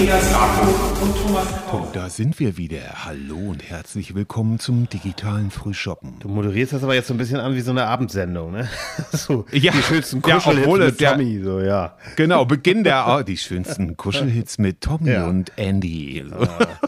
Andreas Rapo und Thomas Und da sind wir wieder. Hallo und herzlich willkommen zum digitalen Frühshoppen. Du moderierst das aber jetzt so ein bisschen an wie so eine Abendsendung, ne? So, Ja, die schönsten ja, Kuschelhits es mit ja- Tommy, so, ja. Genau, Beginn der oh, die schönsten Kuschelhits mit Tommy Ja. und Andy.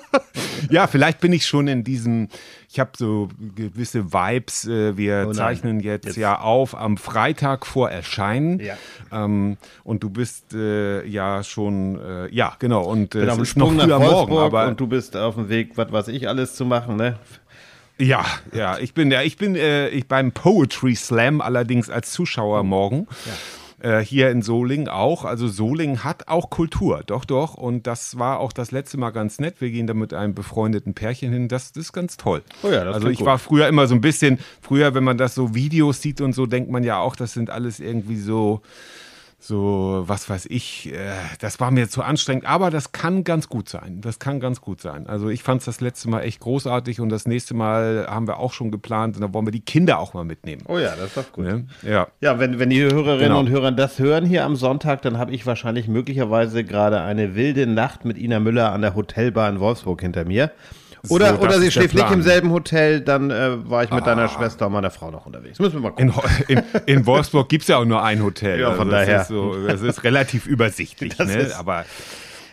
ja, vielleicht bin ich schon in diesem. Ich habe so gewisse Vibes. Äh, wir Oh zeichnen jetzt, Jetzt. ja auf am Freitag vor Erscheinen. Ja. Ähm, und du bist äh, ja schon, äh, ja genau. Und äh, es ist noch Sprung nach früh am Wolfsburg Morgen, aber und du bist auf dem Weg, was weiß ich alles zu machen, ne? Ja, ja, ich bin ja, ich bin äh, ich beim Poetry Slam allerdings als Zuschauer morgen. Äh, hier in Solingen auch. Also Solingen hat auch Kultur, doch, doch. Und das war auch das letzte Mal ganz nett. Wir gehen da mit einem befreundeten Pärchen hin. Das, das ist ganz toll. Oh ja, das also ich gut. war früher immer so ein bisschen, früher, wenn man das so Videos sieht und so, denkt man ja auch, das sind alles irgendwie so, so, was weiß ich, äh, das war mir zu anstrengend, aber das kann ganz gut sein. Das kann ganz gut sein. Also ich fand es das letzte Mal echt großartig und das nächste Mal haben wir auch schon geplant und da wollen wir die Kinder auch mal mitnehmen. Oh ja, das ist doch gut. Ne? Ja. Ja, wenn, wenn die Hörerinnen Genau. und Hörer das hören hier am Sonntag, dann habe ich wahrscheinlich möglicherweise gerade eine wilde Nacht mit Ina Müller an der Hotelbar in Wolfsburg hinter mir. Oder, So, oder sie schläft nicht. Ah. im selben Hotel, dann äh, war ich mit deiner Schwester und meiner Frau noch unterwegs. Müssen wir mal gucken. In, in, in Wolfsburg gibt es ja auch nur ein Hotel. Ja, von das daher. Ist so, das ist relativ übersichtlich. Das ne? Aber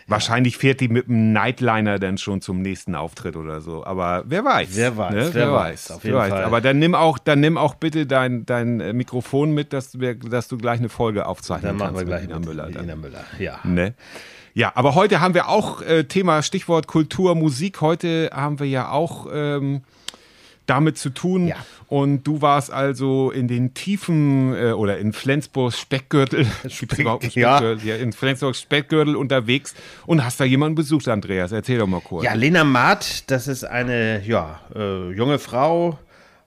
wahrscheinlich fährt die mit dem Nightliner dann schon zum nächsten Auftritt oder so. Aber wer weiß. Wer weiß, Ne? wer weiß, auf wer jeden weiß. Fall. Aber dann nimm auch, dann nimm auch bitte dein, dein äh, Mikrofon mit, dass, wir, dass du gleich eine Folge aufzeichnen Dann machen wir kannst gleich mit Müller. Dann. Ina Müller. Ja. Ne? Ja, aber heute haben wir auch äh, Thema Stichwort Kultur, Musik. Heute haben wir ja auch ähm, damit zu tun. Ja. Und du warst also in den Tiefen äh, oder in Flensburgs Speckgürtel, überhaupt einen ja. Speckgürtel? Ja. in Flensburgs Speckgürtel unterwegs und hast da jemanden besucht, Andreas. Erzähl doch mal kurz. Ja, Lena Maat, das ist eine ja, äh, junge Frau,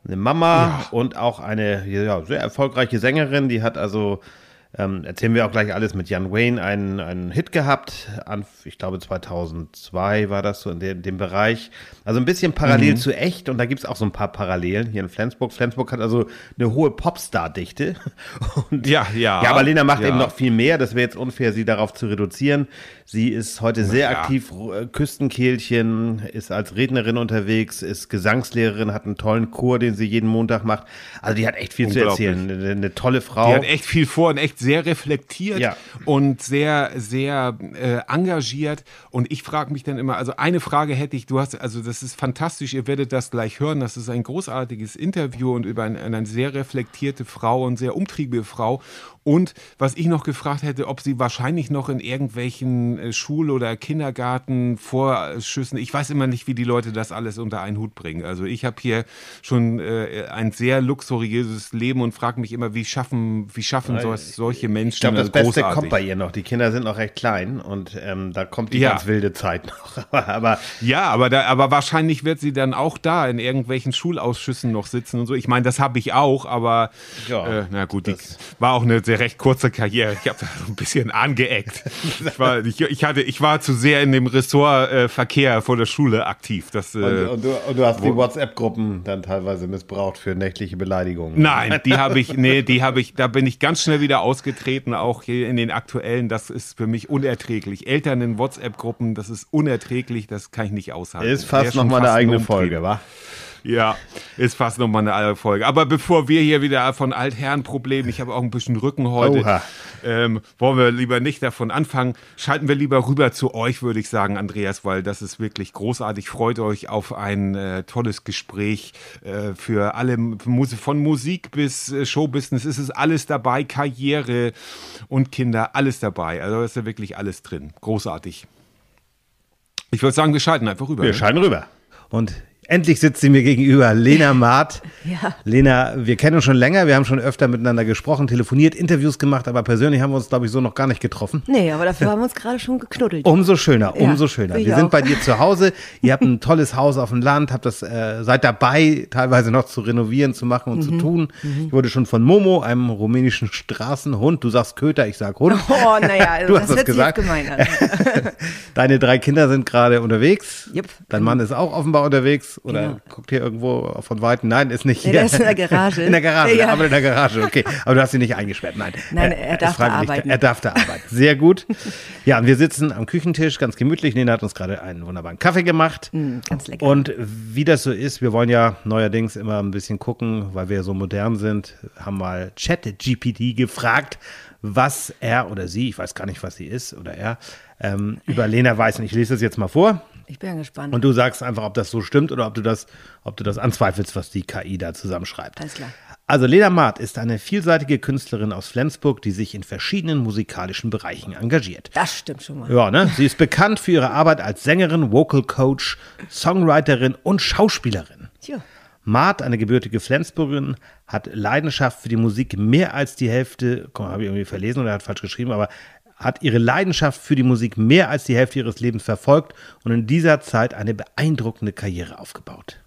eine Mama und auch eine ja, sehr erfolgreiche Sängerin. Die hat also, ähm, erzählen wir auch gleich alles, mit Jan Wayne einen, einen Hit gehabt. An, ich glaube 2002 war das so in dem, dem Bereich. Also ein bisschen parallel zu echt und da gibt es auch so ein paar Parallelen hier in Flensburg. Flensburg hat also eine hohe Popstar-Dichte. Und- Ja, ja. Ja, aber Lena macht Ja. eben noch viel mehr. Das wäre jetzt unfair, sie darauf zu reduzieren. Sie ist heute sehr ja. aktiv, äh, Küstenkehlchen, ist als Rednerin unterwegs, ist Gesangslehrerin, hat einen tollen Chor, den sie jeden Montag macht. Also die hat echt viel zu erzählen. Eine, eine tolle Frau. Die hat echt viel vor und echt sehr reflektiert Ja. und sehr, sehr äh, engagiert. Und ich frage mich dann immer, also eine Frage hätte ich, du hast, also das ist fantastisch, ihr werdet das gleich hören, das ist ein großartiges Interview und über ein, eine sehr reflektierte Frau und sehr umtriebige Frau. Und was ich noch gefragt hätte, ob sie wahrscheinlich noch in irgendwelchen äh, Schul- oder Kindergarten-Vorschüssen, ich weiß immer nicht, wie die Leute das alles unter einen Hut bringen. Also ich habe hier schon äh, ein sehr luxuriöses Leben und frage mich immer, wie schaffen, wie schaffen so, solche Menschen ich glaube, das Beste großartig? kommt bei ihr noch. Die Kinder sind noch recht klein und ähm, da kommt die Ja. ganz wilde Zeit noch. aber, Ja, aber, da, aber wahrscheinlich wird sie dann auch da in irgendwelchen Schulausschüssen noch sitzen und so. Ich meine, das habe ich auch, aber Ja, äh, na gut, die das- war auch eine sehr recht kurze Karriere. Ich habe da so ein bisschen angeeckt. Ich war, ich, ich, hatte, ich war zu sehr in dem Ressort äh, Verkehr vor der Schule aktiv. Das, äh, und, und, du, und du hast die WhatsApp-Gruppen dann teilweise missbraucht für nächtliche Beleidigungen. Nein, die habe ich, nee, die habe ich, da bin ich ganz schnell wieder ausgetreten, auch hier in den aktuellen. Das ist für mich unerträglich. Eltern in WhatsApp-Gruppen, das ist unerträglich, das kann ich nicht aushalten. Ist fast schon noch mal eine eigene. Folge, wa? Ja, ist fast nochmal eine andere Folge. Aber bevor wir hier wieder von Altherrenproblemen, ich habe auch ein bisschen Rücken heute, ähm, wollen wir lieber nicht davon anfangen. Schalten wir lieber rüber zu euch, würde ich sagen, Andreas, weil das ist wirklich großartig. Freut euch auf ein äh, tolles Gespräch äh, für alle, von Musik bis äh, Showbusiness. ist Es alles dabei, Karriere und Kinder, alles dabei. Also ist ja wirklich alles drin. Großartig. Ich würde sagen, wir schalten einfach rüber. Wir ne? scheinen rüber. Und endlich sitzt sie mir gegenüber, Lena Maat. Ja. Lena, wir kennen uns schon länger, wir haben schon öfter miteinander gesprochen, telefoniert, Interviews gemacht, aber persönlich haben wir uns, glaube ich, so noch gar nicht getroffen. Nee, aber dafür haben wir uns gerade schon geknuddelt. Umso schöner, Ja, umso schöner. ich Wir sind auch. bei dir zu Hause. Ihr habt ein tolles Haus auf dem Land, habt das, äh, seid dabei, teilweise noch zu renovieren, zu machen und Mhm. zu tun. Ich wurde schon von Momo, einem rumänischen Straßenhund, du sagst Köter, ich sag Hund. Oh, naja, also Du das hast hört sich gesagt. jetzt gemein an. Deine drei Kinder sind gerade unterwegs. Jupp. Dein Mann ist auch offenbar unterwegs. Unterwegs oder Genau. guckt hier irgendwo von Weitem? Nein, ist nicht Nee, hier. der ist in der Garage. In der Garage, Ja. arbeitet in der Garage, okay. Aber du hast ihn nicht eingesperrt, nein. Nein, er darf ist freiwillig. da arbeiten. Er darf da arbeiten. Sehr gut. Ja, und wir sitzen am Küchentisch, ganz gemütlich. Nena hat uns gerade einen wunderbaren Kaffee gemacht. Mm, ganz lecker. Und wie das so ist, wir wollen ja neuerdings immer ein bisschen gucken, weil wir so modern sind, haben mal ChatGPT gefragt, was er oder sie, ich weiß gar nicht, was sie ist oder er, ähm, über Lena weiß. Und ich lese das jetzt mal vor. Ich bin gespannt. Und du sagst einfach, ob das so stimmt oder ob du das, ob du das anzweifelst, was die KI da zusammenschreibt. Alles klar. Also Lena Maat ist eine vielseitige Künstlerin aus Flensburg, die sich in verschiedenen musikalischen Bereichen engagiert. das stimmt schon mal. Ja, ne? Sie ist bekannt für ihre Arbeit als Sängerin, Vocal Coach, Songwriterin und Schauspielerin. Tja. Maat, eine gebürtige Flensburgerin, hat Leidenschaft für die Musik mehr als die Hälfte, komm, habe ich irgendwie verlesen oder hat falsch geschrieben, aber hat ihre Leidenschaft für die Musik mehr als die Hälfte ihres Lebens verfolgt und in dieser Zeit eine beeindruckende Karriere aufgebaut.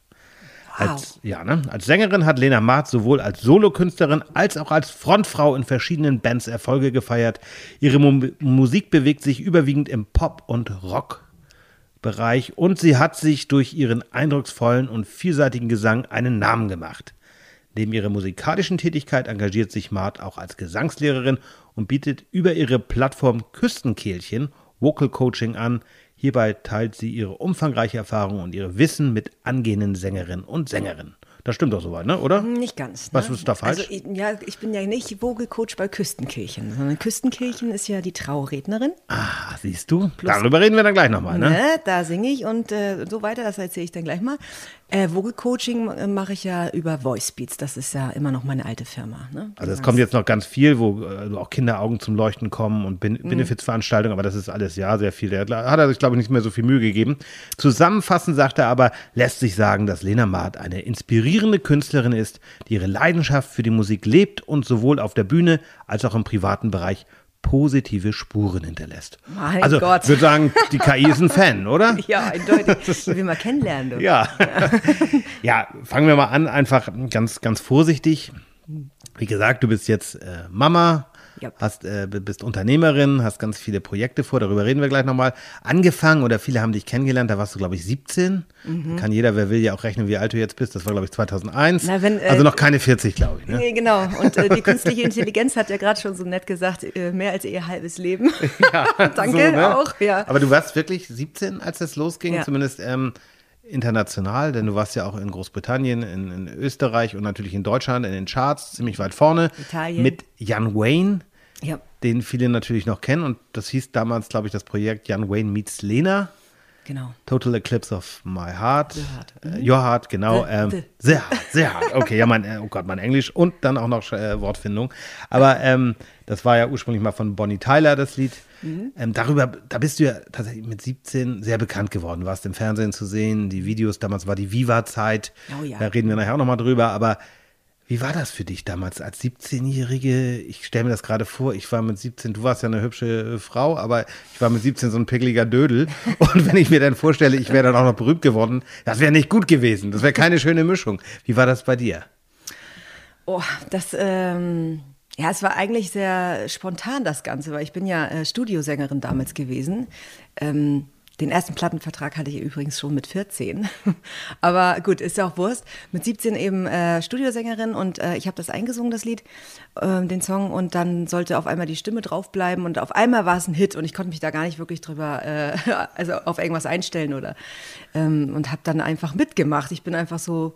Als, ja, ne? als Sängerin hat Lena Maat sowohl als Solokünstlerin als auch als Frontfrau in verschiedenen Bands Erfolge gefeiert. Ihre Mu Musik bewegt sich überwiegend im Pop- und Rock-Bereich und sie hat sich durch ihren eindrucksvollen und vielseitigen Gesang einen Namen gemacht. Neben ihrer musikalischen Tätigkeit engagiert sich Maat auch als Gesangslehrerin und bietet über ihre Plattform Küstenkehlchen Vocal Coaching an. Hierbei teilt sie ihre umfangreiche Erfahrung und ihr Wissen mit angehenden Sängerinnen und Sängerinnen. Das stimmt doch soweit, ne? oder? Nicht ganz. Was ne? ist da falsch? Also, ich, ja, ich bin ja nicht Vogelcoach bei Küstenkirchen, sondern Küstenkirchen ist ja die Traurednerin. Ah, siehst du? Darüber reden wir dann gleich nochmal, ne? Ne? Da singe ich und äh, so weiter, das erzähle ich dann gleich mal. Äh, Vogelcoaching äh, mache ich ja über Voice Beats, das ist ja immer noch meine alte Firma. Ne? Also es kommt jetzt noch ganz viel, wo äh, auch Kinderaugen zum Leuchten kommen und Ben- Mhm. Benefizveranstaltungen, aber das ist alles ja sehr viel. Da hat er sich, glaube ich, nicht mehr so viel Mühe gegeben. Zusammenfassend sagt er aber, lässt sich sagen, dass Lena Maat eine inspirierende Künstlerin ist, die ihre Leidenschaft für die Musik lebt und sowohl auf der Bühne als auch im privaten Bereich positive Spuren hinterlässt. Mein also Gott. ich würde sagen, die KI ist ein Fan, oder? Ja, eindeutig. Will mal kennenlernen. Du. Ja. ja, fangen wir mal an, einfach ganz, ganz vorsichtig. Wie gesagt, du bist jetzt äh, Mama, Ja. hast, äh, bist Unternehmerin, hast ganz viele Projekte vor, darüber reden wir gleich nochmal. Angefangen oder viele haben dich kennengelernt, da warst du, glaube ich, 17. Kann jeder, wer will, ja auch rechnen, wie alt du jetzt bist. Das war, glaube ich, 2001. Na, wenn, äh, also noch keine 40, glaube ich. Ne? Nee, genau. Und äh, die künstliche Intelligenz hat ja gerade schon so nett gesagt, äh, mehr als ihr halbes Leben. Danke So, ne? auch. Ja. Aber du warst wirklich 17, als das losging, Ja. zumindest ähm, international, denn du warst ja auch in Großbritannien, in, in Österreich und natürlich in Deutschland in den Charts, ziemlich weit vorne. Italien. Mit Jan Wayne, ja. den viele natürlich noch kennen. Und das hieß damals, glaube ich, das Projekt Jan Wayne meets Lena. Genau. Total Eclipse of My Heart. The Heart. Äh, Your Heart, genau. The- ähm, the. Sehr hart, sehr hart. Okay, ja, mein, äh, oh Gott, mein Englisch und dann auch noch äh, Wortfindung. Aber ähm, das war ja ursprünglich mal von Bonnie Tyler, das Lied. Mhm. Ähm, darüber, da bist du ja tatsächlich mit 17 sehr bekannt geworden. Du warst im Fernsehen zu sehen, die Videos, damals war die Viva-Zeit. Oh ja. Da reden wir nachher auch nochmal drüber. Aber wie war das für dich damals als 17-Jährige? Ich stelle mir das gerade vor, ich war mit 17, du warst ja eine hübsche äh, Frau, aber ich war mit 17 so ein pickliger Dödel. Und wenn ich mir dann vorstelle, ich wäre dann auch noch berühmt geworden, das wäre nicht gut gewesen. Das wäre keine schöne Mischung. Wie war das bei dir? Oh, das, ähm, ja, es war eigentlich sehr spontan, das Ganze, weil ich bin ja äh, Studiosängerin damals gewesen. Ähm, den ersten Plattenvertrag hatte ich übrigens schon mit 14. Aber gut, ist ja auch Wurst. Mit 17 eben äh, Studiosängerin und äh, ich habe das eingesungen, das Lied, äh, den Song, und dann sollte auf einmal die Stimme draufbleiben und auf einmal war es ein Hit und ich konnte mich da gar nicht wirklich drüber, äh, also auf irgendwas einstellen oder ähm, und habe dann einfach mitgemacht. Ich bin einfach so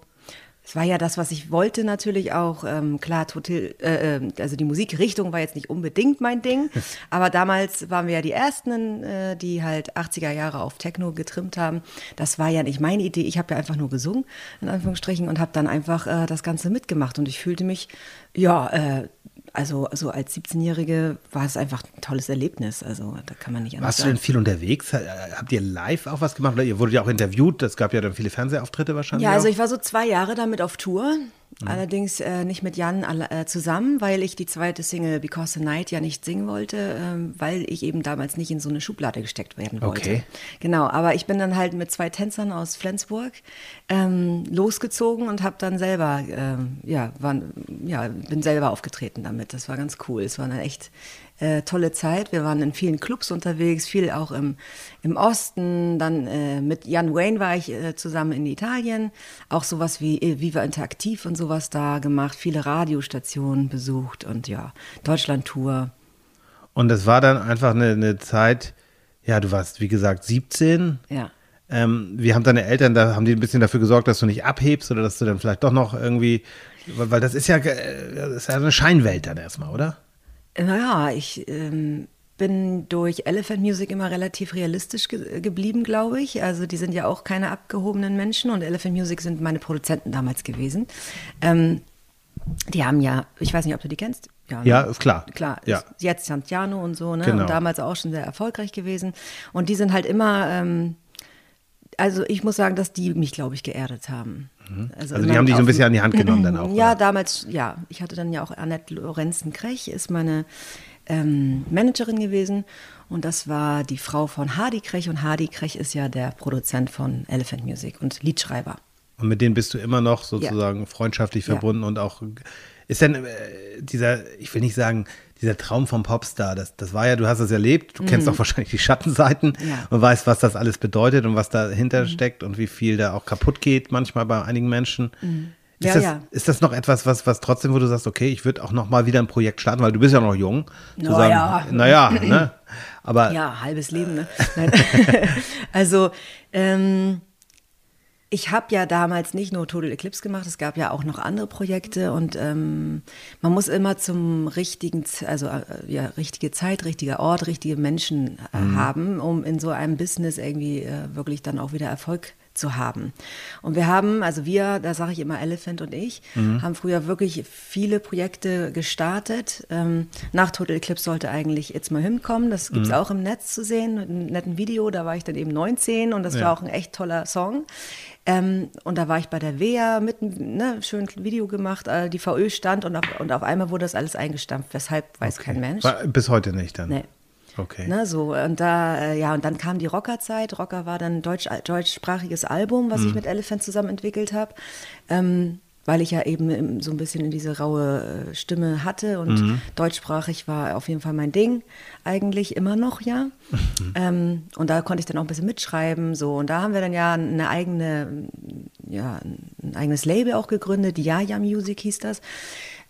es war ja das, was ich wollte natürlich auch. Ähm, klar, total, äh, äh, also die Musikrichtung war jetzt nicht unbedingt mein Ding, aber damals waren wir ja die Ersten, äh, die halt 80er Jahre auf Techno getrimmt haben. Das war ja nicht meine Idee. Ich habe ja einfach nur gesungen, in Anführungsstrichen, und habe dann einfach äh, das Ganze mitgemacht. Und ich fühlte mich, ja, also, also als 17-Jährige war es einfach ein tolles Erlebnis. Also da kann man nicht anders Warst du sagen. denn viel unterwegs? Äh, Habt ihr live auch was gemacht? Oder ihr wurdet ja auch interviewt. Es gab ja dann viele Fernsehauftritte wahrscheinlich. Ja, also auch. ich war so zwei Jahre damit auf Tour. Mhm. Allerdings äh, nicht mit Jan äh, zusammen, weil ich die zweite Single Because the Night ja nicht singen wollte, ähm, weil ich eben damals nicht in so eine Schublade gesteckt werden wollte. Okay. Genau, aber ich bin dann halt mit zwei Tänzern aus Flensburg ähm, losgezogen und habe dann selber, ähm, ja, war, ja, bin selber aufgetreten damit. Das war ganz cool. Es war dann echt Äh, tolle Zeit. Wir waren in vielen Clubs unterwegs, viel auch im, im Osten. Dann äh, mit Jan Wayne war ich äh, zusammen in Italien. Auch sowas wie äh, Viva Interaktiv und sowas da gemacht. Viele Radiostationen besucht und ja, Deutschland-Tour. Und es war dann einfach eine, eine Zeit, ja, du warst, wie gesagt, 17. Ja. Ähm, wie haben deine Eltern, da haben die ein bisschen dafür gesorgt, dass du nicht abhebst oder dass du dann vielleicht doch noch irgendwie, weil, weil das ist ja, äh, das ist ja eine Scheinwelt dann erstmal, oder? Naja, ich ähm, bin durch Elephant Music immer relativ realistisch ge geblieben, glaube ich. Also die sind ja auch keine abgehobenen Menschen und Elephant Music sind meine Produzenten damals gewesen. Ähm, die haben ja, ich weiß nicht, ob du die kennst. Ja, ne? ja ist klar. Klar, ja. Jetzt Santiano und so, ne? Genau. Und damals auch schon sehr erfolgreich gewesen. Und die sind halt immer, ähm, also ich muss sagen, dass die mich, glaube ich, geerdet haben. Also die haben dich so ein bisschen an die Hand genommen dann auch. Ja, oder? damals, ja. Ich hatte dann ja auch Annette Lorenzen-Krech, ist meine ähm, Managerin gewesen. Und das war die Frau von Hardy Krech. Und Hardy Krech ist ja der Produzent von Elephant Music und Liedschreiber. Und mit denen bist du immer noch sozusagen freundschaftlich Ja. verbunden und auch ist denn äh, dieser, ich will nicht sagen, dieser Traum vom Popstar, das, das war ja, du hast es erlebt, du kennst auch wahrscheinlich die Schattenseiten Mhm. Ja. Mhm. und weißt, was das alles bedeutet und was dahinter steckt und wie viel da auch kaputt geht manchmal bei einigen Menschen. Ist, Mhm. Ja, das, ja. ist das noch etwas, was, was trotzdem, wo du sagst, okay, ich würde auch noch mal wieder ein Projekt starten, weil du bist ja noch jung. Naja. naja, ne? Aber Ja, halbes Leben, ne? Also, ähm, ich habe ja damals nicht nur Total Eclipse gemacht, es gab ja auch noch andere Projekte und ähm, man muss immer zum richtigen, also äh, ja, richtige Zeit, richtiger Ort, richtige Menschen äh, haben, um in so einem Business irgendwie äh, wirklich dann auch wieder Erfolg zu haben. Und wir haben, also wir, da sage ich immer Elephant und ich, haben früher wirklich viele Projekte gestartet. Ähm, nach Total Eclipse sollte eigentlich It's My Hymn kommen. Das gibt's auch im Netz zu sehen, mit einem netten Video. Da war ich dann eben 19 und das Ja. war auch ein echt toller Song. Ähm, und da war ich bei der WEA mit ne, schönen Video gemacht. Äh, die VÖ stand und auf, und auf einmal wurde das alles eingestampft. Weshalb weiß kein Mensch. war, bis heute nicht dann. Nee. Okay. Ne, so, und da, äh, ja, und dann kam die Rockerzeit. Rocker war dann ein deutsch, deutschsprachiges Album, was ich mit Elephant zusammen entwickelt habe. Ähm, weil ich ja eben so ein bisschen in diese raue äh, Stimme hatte und deutschsprachig war auf jeden Fall mein Ding. Eigentlich immer noch, ja. Ähm, und da konnte ich dann auch ein bisschen mitschreiben. So. Und da haben wir dann ja eine eigene, ja, ein eigenes Label auch gegründet. Die Jaja Music hieß das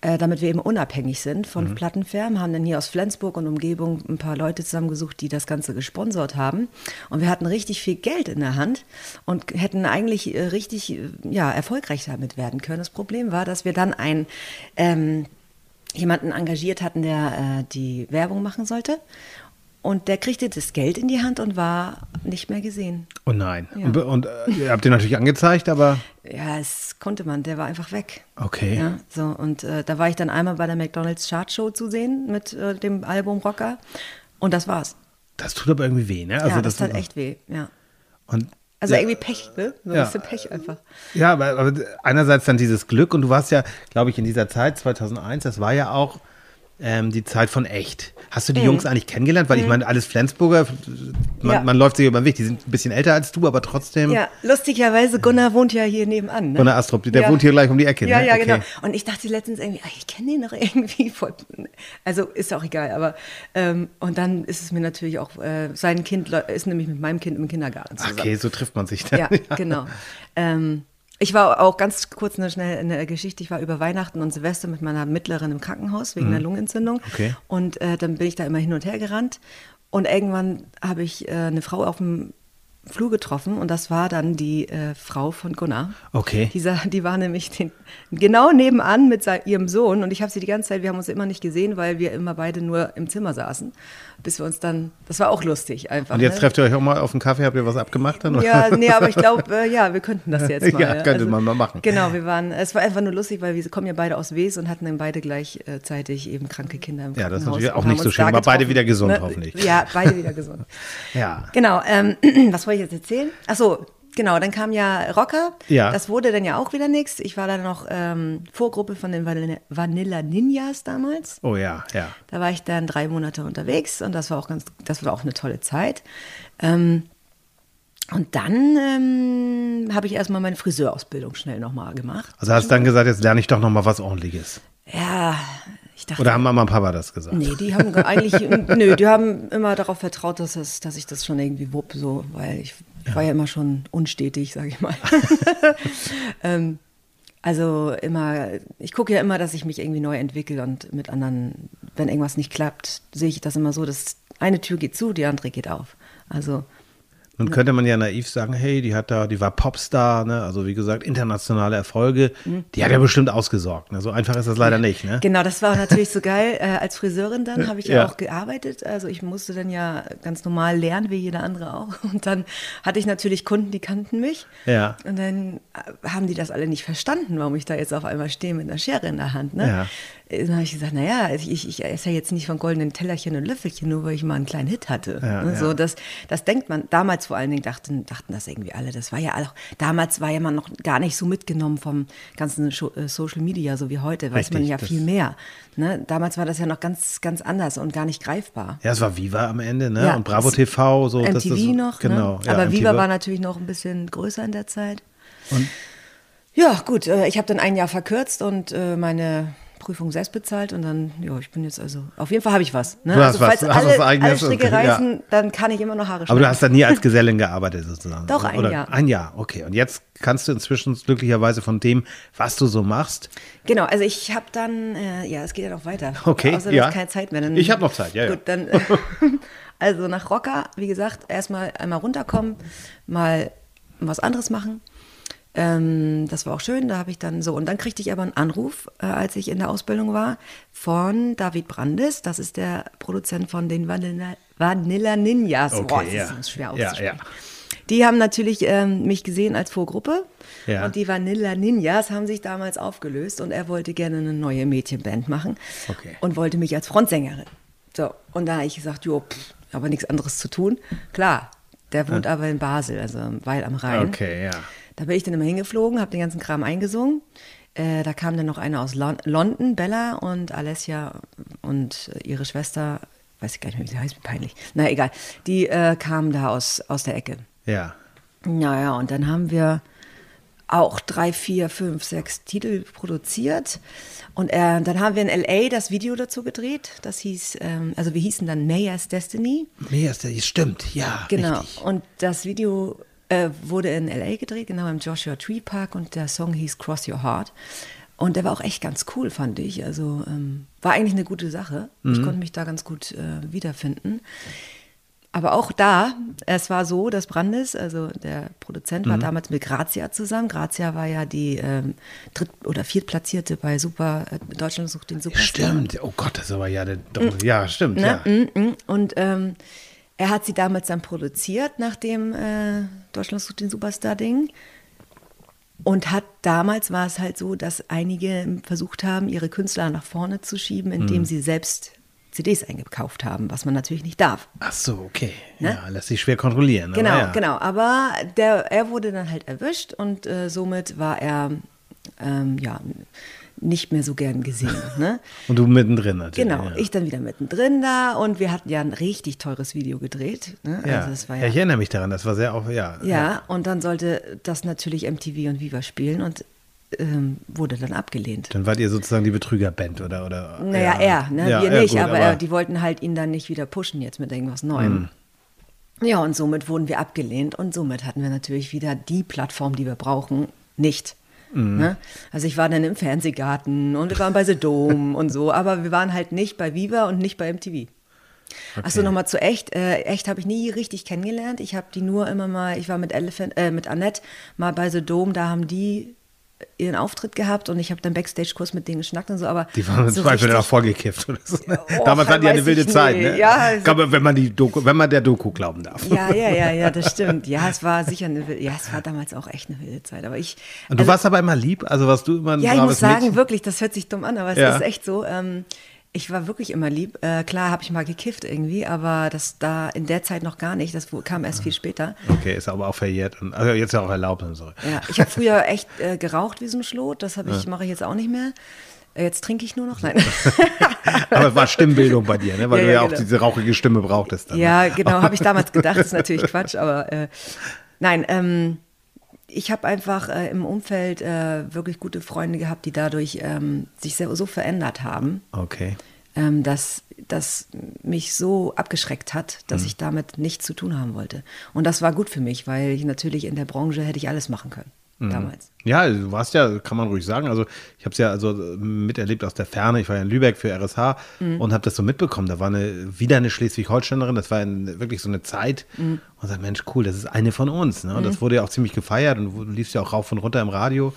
äh, damit wir eben unabhängig sind von Plattenfirmen, haben dann hier aus Flensburg und Umgebung ein paar Leute zusammengesucht, die das Ganze gesponsert haben. Und wir hatten richtig viel Geld in der Hand und hätten eigentlich äh, richtig äh, ja, erfolgreich damit werden können. Das Problem war, dass wir dann ein ähm, jemanden engagiert hatten, der äh, die Werbung machen sollte. Und der kriegte das Geld in die Hand und war nicht mehr gesehen. Oh nein. Ja. Und, und äh, ihr habt ihr natürlich angezeigt, aber Ja, es konnte man, der war einfach weg. okay. Ja, so und äh, da war ich dann einmal bei der McDonald's Chart Show zu sehen mit äh, dem Album Rocker und das war's. Das tut aber irgendwie weh, ne? Also ja, das, tat echt weh, ja. Und Also ja, irgendwie Pech, ne? So ein Ja. bisschen Pech einfach. Ja, aber, aber einerseits dann dieses Glück und du warst ja, glaube ich, in dieser Zeit 2001, das war ja auch ähm, die Zeit von echt. Hast Mhm. du die Jungs eigentlich kennengelernt? Weil ich meine, alles Flensburger, man, Ja. man läuft sich über den Weg, die sind ein bisschen älter als du, aber trotzdem. Ja, lustigerweise, Gunnar wohnt ja hier nebenan. Ne? Gunnar Astrup, der Ja. wohnt hier gleich um die Ecke, Ja, ne? ja, Okay. genau. Und ich dachte letztens irgendwie, ah, ich kenne den noch irgendwie. Voll, also ist auch egal, aber ähm, und dann ist es mir natürlich auch, äh, sein Kind ist nämlich mit meinem Kind im Kindergarten zusammen. Okay, so trifft man sich dann. Ja, genau. Ähm, ich war auch ganz kurz eine, schnell eine Geschichte. Ich war über Weihnachten und Silvester mit meiner Mittleren im Krankenhaus wegen einer Lungenentzündung. Mhm. Okay. Und äh, dann bin ich da immer hin und her gerannt. Und irgendwann habe ich äh, eine Frau auf dem Flur getroffen und das war dann die äh, Frau von Gunnar. Okay. Dieser, die war nämlich den, genau nebenan mit ihrem Sohn und ich habe sie die ganze Zeit, wir haben uns immer nicht gesehen, weil wir immer beide nur im Zimmer saßen, bis wir uns dann, das war auch lustig einfach. Und jetzt ne? trefft ihr euch auch mal auf einen Kaffee, habt ihr was abgemacht dann? Ja, nee, aber ich glaube, äh, ja, wir könnten das jetzt mal. Ja, könnte man mal machen. Genau, wir waren, es war einfach nur lustig, weil wir kommen ja beide aus Wes und hatten dann beide gleichzeitig eben kranke Kinder im Ja, das ist natürlich auch nicht so schön, aber beide wieder gesund, ne? hoffentlich. Ja, beide wieder gesund. Ja. Genau, ähm, was wollte ich jetzt erzählen? Ach so, genau, dann kam ja Rocker. Ja. Das wurde dann ja auch wieder nichts. Ich war dann noch ähm, Vorgruppe von den Vanilla, Vanilla Ninjas damals. Oh ja, ja. Da war ich dann drei Monate unterwegs und das war auch ganz, das war auch eine tolle Zeit. Ähm, und dann ähm, habe ich erstmal meine Friseurausbildung schnell nochmal gemacht. Also hast du dann gesagt, jetzt lerne ich doch noch mal was ordentliches. Ja, Ich dachte, Oder haben Mama und Papa das gesagt? Nee, die haben ge- eigentlich, nö, die haben immer darauf vertraut, dass, das, dass ich das schon irgendwie wupp, so, weil ich, ich war ja immer schon unstetig, sag ich mal. ähm, also immer, ich gucke ja immer, dass ich mich irgendwie neu entwickle und mit anderen, wenn irgendwas nicht klappt, sehe ich das immer so, dass eine Tür geht zu, die andere geht auf. Also Nun könnte man ja naiv sagen, hey, die hat da, die war Popstar, ne? Also wie gesagt, internationale Erfolge. Die hat ja bestimmt ausgesorgt. Ne? So einfach ist das leider nicht, ne? Genau, das war natürlich so geil. Äh, als Friseurin dann habe ich ja. Ja. auch gearbeitet. Also ich musste dann ja ganz normal lernen, wie jeder andere auch. Und dann hatte ich natürlich Kunden, die kannten mich. Ja. Und dann äh, haben die das alle nicht verstanden, warum ich da jetzt auf einmal stehe mit einer Schere in der Hand. Ne? Ja. Dann habe ich gesagt, naja, ich, ich, ich esse ja jetzt nicht von goldenen Tellerchen und Löffelchen, nur weil ich mal einen kleinen Hit hatte. Ja, Ne? ja. So, das, das denkt man, damals vor allen Dingen dachten, dachten das irgendwie alle. Das war ja auch, damals war ja man noch gar nicht so mitgenommen vom ganzen äh, Social Media, so wie heute, weiß man Richtig, ja das- viel mehr. Ne? Damals war das ja noch ganz, ganz anders und gar nicht greifbar. Ja, es war Viva am Ende, ne? Ja, und Bravo TV, so. MTV das, das, noch, Genau. ne? ja, aber MTV. Viva war natürlich noch ein bisschen größer in der Zeit. Und? Ja, gut, äh, ich habe dann ein Jahr verkürzt und äh, meine Prüfung selbst bezahlt und dann, ja, ich bin jetzt also, auf jeden Fall habe ich was. Ne? Du hast also, was, falls hast alle, alle Stricke ja. reißen, dann kann ich immer noch Haare schneiden. Aber du hast da nie als Gesellin gearbeitet sozusagen. Doch, ein Oder? Jahr. Ein Jahr, okay. Und jetzt kannst du inzwischen glücklicherweise von dem, was du so machst, Genau, also ich habe dann, äh, ja, es geht ja noch weiter. Okay, Außer, ja. keine Zeit mehr. Dann, Ich hab noch Zeit, ja, ja. Gut, dann, äh, also nach Rocker, wie gesagt, erstmal einmal runterkommen, mal was anderes machen. Ähm, das war auch schön, da habe ich dann so. Und dann kriegte ich aber einen Anruf, äh, als ich in der Ausbildung war, von David Brandes. Das ist der Produzent von den Vanilla, Vanilla Ninjas. Okay, Boah, das ja. ist schwer Ja, auszusprechen. ja. Die haben natürlich ähm, mich gesehen als Vorgruppe. Ja. Und die Vanilla Ninjas haben sich damals aufgelöst und er wollte gerne eine neue Mädchenband machen. Okay. Und wollte mich als Frontsängerin. So, und da habe ich gesagt, jo, pff, aber nichts anderes zu tun. Klar, der wohnt aber in Basel, also Weil am Rhein. Okay, ja. Da bin ich dann immer hingeflogen, habe den ganzen Kram eingesungen. Äh, da kam dann noch eine aus Lon London, Bella und Alessia und äh, ihre Schwester, weiß ich gar nicht mehr, wie sie heißt, mir peinlich. Na egal, die äh, kamen da aus, aus der Ecke. Ja. Naja, und dann haben wir auch drei, vier, fünf, sechs Titel produziert. Und äh, dann haben wir in L.A. das Video dazu gedreht. Das hieß, ähm, also wir hießen dann Mayors Destiny. Ist der, stimmt, ja. Genau. Richtig. Und das Video äh, wurde in L.A. gedreht, genau im Joshua Tree Park. Und der Song hieß Cross Your Heart. Und der war auch echt ganz cool, fand ich. Also ähm, war eigentlich eine gute Sache. Mhm. Ich konnte mich da ganz gut äh, wiederfinden. Aber auch da, es war so, dass Brandes, also der Produzent, Mhm. war damals mit Grazia zusammen. Grazia war ja die ähm, dritt- oder viertplatzierte bei Super äh, Deutschland sucht den Superstar. Stimmt. Oh Gott, das aber ja der. Ja, stimmt, Ne? ja. Mm, mm. Und ähm, er hat sie damals dann produziert nach dem äh, Deutschland sucht den Superstar-Ding. Und hat damals war es halt so, dass einige versucht haben, ihre Künstler nach vorne zu schieben, Mhm. indem sie selbst CDs eingekauft haben, was man natürlich nicht darf. Ach so, okay. Ne? Ja, lässt sich schwer kontrollieren. Genau, ja. genau. Aber der, er wurde dann halt erwischt und äh, somit war er ähm, ja nicht mehr so gern gesehen. Ne? Und du mittendrin natürlich. Genau, ja. ich dann wieder mittendrin da und wir hatten ja ein richtig teures Video gedreht. Ne? Ja. Also das war ja, ja, ich erinnere mich daran, das war sehr auch, ja. ja, und dann sollte das natürlich MTV und Viva spielen und ähm, wurde dann abgelehnt. Dann wart ihr sozusagen die Betrügerband oder? oder Naja, er, ne? Ja, wir ja, nicht, gut, aber, er, die wollten halt ihn dann nicht wieder pushen jetzt mit irgendwas Neuem. Mhm. Ja, und somit wurden wir abgelehnt und somit hatten wir natürlich wieder die Plattform, die wir brauchen, nicht. Mhm. Ne? Also ich war dann im Fernsehgarten und wir waren bei The Dome und so, aber wir waren halt nicht bei Viva und nicht bei MTV. Achso, nochmal zu echt. Äh, echt habe ich nie richtig kennengelernt. Ich habe die nur immer mal, ich war mit Elephant, äh, mit Annette mal bei The Dome, da haben die ihren Auftritt gehabt und ich habe dann Backstage-Kurs mit denen geschnackt und so, aber Die waren so Zweifel dann auch vollgekifft oder so. Ne? Oh, Damals hatten die weiß eine wilde Zeit, ne? Ja, also- man, wenn man die Doku, wenn man der Doku glauben darf. Ja, ja, ja, ja, das stimmt. Ja, es war sicher eine, wil- ja, es war damals auch echt eine wilde Zeit. Aber ich, Und du also- warst aber immer lieb, also warst du immer ein ja, ich muss sagen, Mädchen? wirklich, das hört sich dumm an, aber es Ja. ist echt so. Ähm, ich war wirklich immer lieb. Äh, klar habe ich mal gekifft irgendwie, aber das da in der Zeit noch gar nicht. Das kam erst viel später. Okay, ist aber auch verjährt. Und, also jetzt ja auch erlaubt und so. Ja, ich habe früher echt äh, geraucht wie so ein Schlot. Das habe ich mache ich jetzt auch nicht mehr. Äh, Jetzt trinke ich nur noch. Nein. Aber es war Stimmbildung bei dir, ne? weil Ja, du ja, ja, auch genau. diese rauchige Stimme brauchtest. Dann, ne? Ja, genau, habe ich damals gedacht. ist natürlich Quatsch, aber äh, nein. Ähm, ich habe einfach äh, im Umfeld äh, wirklich gute Freunde gehabt, die dadurch ähm, sich sehr, so verändert haben, Okay. ähm, dass das mich so abgeschreckt hat, dass ich damit nichts zu tun haben wollte. Und das war gut für mich, weil ich natürlich in der Branche hätte ich alles machen können damals. Ja, du warst ja, kann man ruhig sagen. Also ich habe es ja also miterlebt aus der Ferne. Ich war ja in Lübeck für RSH und habe das so mitbekommen. Da war eine, wieder eine Schleswig-Holsteinerin. Das war ein, wirklich so eine Zeit. Und ich sagte, Mensch, cool, das ist eine von uns. Ne? Und das wurde ja auch ziemlich gefeiert und du liefst ja auch rauf und runter im Radio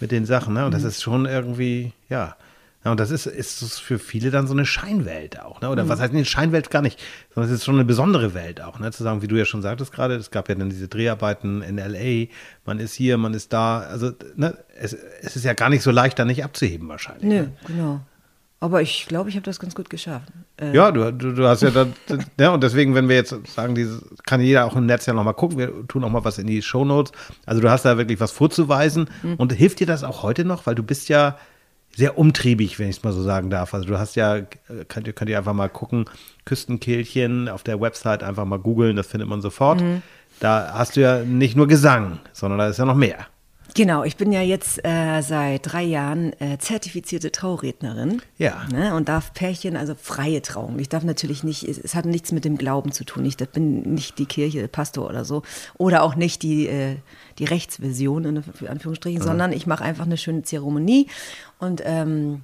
mit den Sachen. Ne? Und das ist schon irgendwie, ja. Ja, und das ist, ist für viele dann so eine Scheinwelt auch, ne? Oder was heißt eine Scheinwelt gar nicht, sondern es ist schon eine besondere Welt auch, ne? Zu sagen, wie du ja schon sagtest gerade, es gab ja dann diese Dreharbeiten in LA, man ist hier, man ist da, also ne, es, es ist ja gar nicht so leicht, da nicht abzuheben wahrscheinlich. Nö, Ne? genau. Aber ich glaube, ich habe das ganz gut geschafft. Äh, Ja, du, du, du hast ja dann, ja, und deswegen, wenn wir jetzt sagen, dieses, kann jeder auch im Netz ja nochmal gucken, wir tun auch mal was in die Shownotes. Also du hast da wirklich was vorzuweisen und hilft dir das auch heute noch, weil du bist ja sehr umtriebig, wenn ich es mal so sagen darf. Also du hast ja, äh, könnt ihr, könnt ihr einfach mal gucken, Küstenkehlchen auf der Website einfach mal googeln, das findet man sofort. Da hast du ja nicht nur Gesang, sondern da ist ja noch mehr. Genau, ich bin ja jetzt äh, seit drei Jahren äh, zertifizierte Traurednerin. Ja. Ne, und darf Pärchen, also freie Trauung. Ich darf natürlich nicht, es, es hat nichts mit dem Glauben zu tun. Ich bin nicht die Kirche, Pastor oder so. Oder auch nicht die, äh, die Rechtsversion, in Anführungsstrichen, sondern ich mache einfach eine schöne Zeremonie und ähm,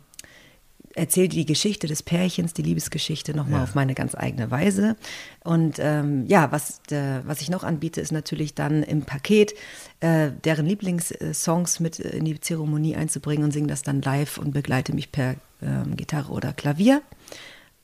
erzähle die Geschichte des Pärchens, die Liebesgeschichte nochmal auf meine ganz eigene Weise. Und ähm, ja, was, äh, was ich noch anbiete, ist natürlich dann im Paket äh, deren Lieblingssongs mit in die Zeremonie einzubringen und singe das dann live und begleite mich per ähm, Gitarre oder Klavier.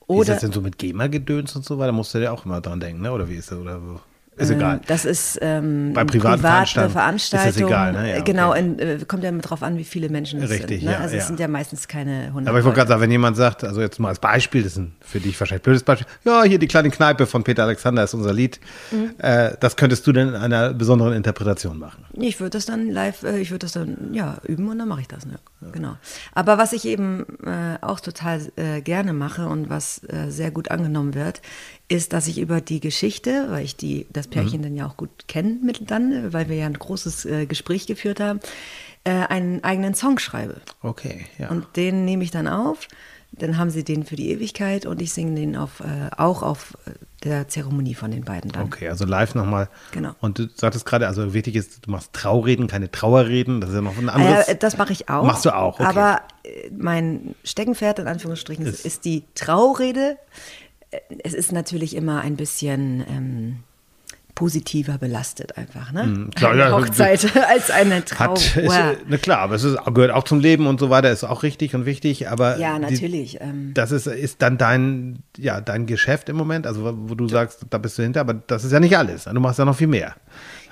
Wie ist Oder das denn so mit GEMA-Gedöns und so weiter? Da musst du ja auch immer dran denken, ne? Oder wie ist das? Oder so? Ist egal. Ähm, Das ist ähm, Bei privaten private Veranstaltungen ist das Veranstaltung. egal, ne? Ja, Genau, okay. in, äh, kommt ja drauf an, wie viele Menschen es Richtig, sind. Ne? ja, also ja. es sind ja meistens keine 100 Aber ich wollte gerade sagen, wenn jemand sagt, also jetzt mal als Beispiel, das ist ein für dich wahrscheinlich blödes Beispiel, ja, hier die kleine Kneipe von Peter Alexander ist unser Lied, Mhm. äh, das könntest du denn in einer besonderen Interpretation machen. Ich würde das dann live, äh, ich würde das dann ja üben und dann mache ich das. Ne? Genau. Aber was ich eben äh, auch total äh, gerne mache und was äh, sehr gut angenommen wird, ist, dass ich über die Geschichte, weil ich die das Pärchen dann ja auch gut kenne mit dann, weil wir ja ein großes äh, Gespräch geführt haben, äh, einen eigenen Song schreibe. Okay, ja. Und den nehme ich dann auf. Dann haben sie den für die Ewigkeit und ich singe den auf, äh, auch auf äh, der Zeremonie von den beiden dann. Okay, also live nochmal. Genau. Und du sagtest gerade, also wichtig ist, du machst Traureden, keine Trauerreden, das ist ja noch ein anderes. Äh, das mache ich auch. Machst du auch, okay. Aber äh, mein Steckenpferd in Anführungsstrichen ist, ist die Traurede. Äh, Es ist natürlich immer ein bisschen ähm, positiver belastet einfach, ne? klar, eine ja, Hochzeit als eine Trauer. Hat, ist, ne klar, aber es ist, gehört auch zum Leben und so weiter, ist auch richtig und wichtig, aber. ja, die- natürlich. ähm, Das ist, ist dann dein, ja, dein Geschäft im Moment, also wo wo du sagst, da bist du hinter, aber das ist ja nicht alles. Du machst ja noch viel mehr.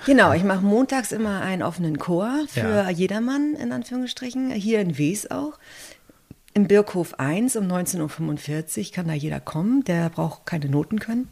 Genau, ich mache montags immer einen offenen Chor für Ja. jedermann, in Anführungsstrichen, hier in Wies auch. Im Birkhof 1 um 19.45 Uhr kann da jeder kommen, der braucht keine Noten können.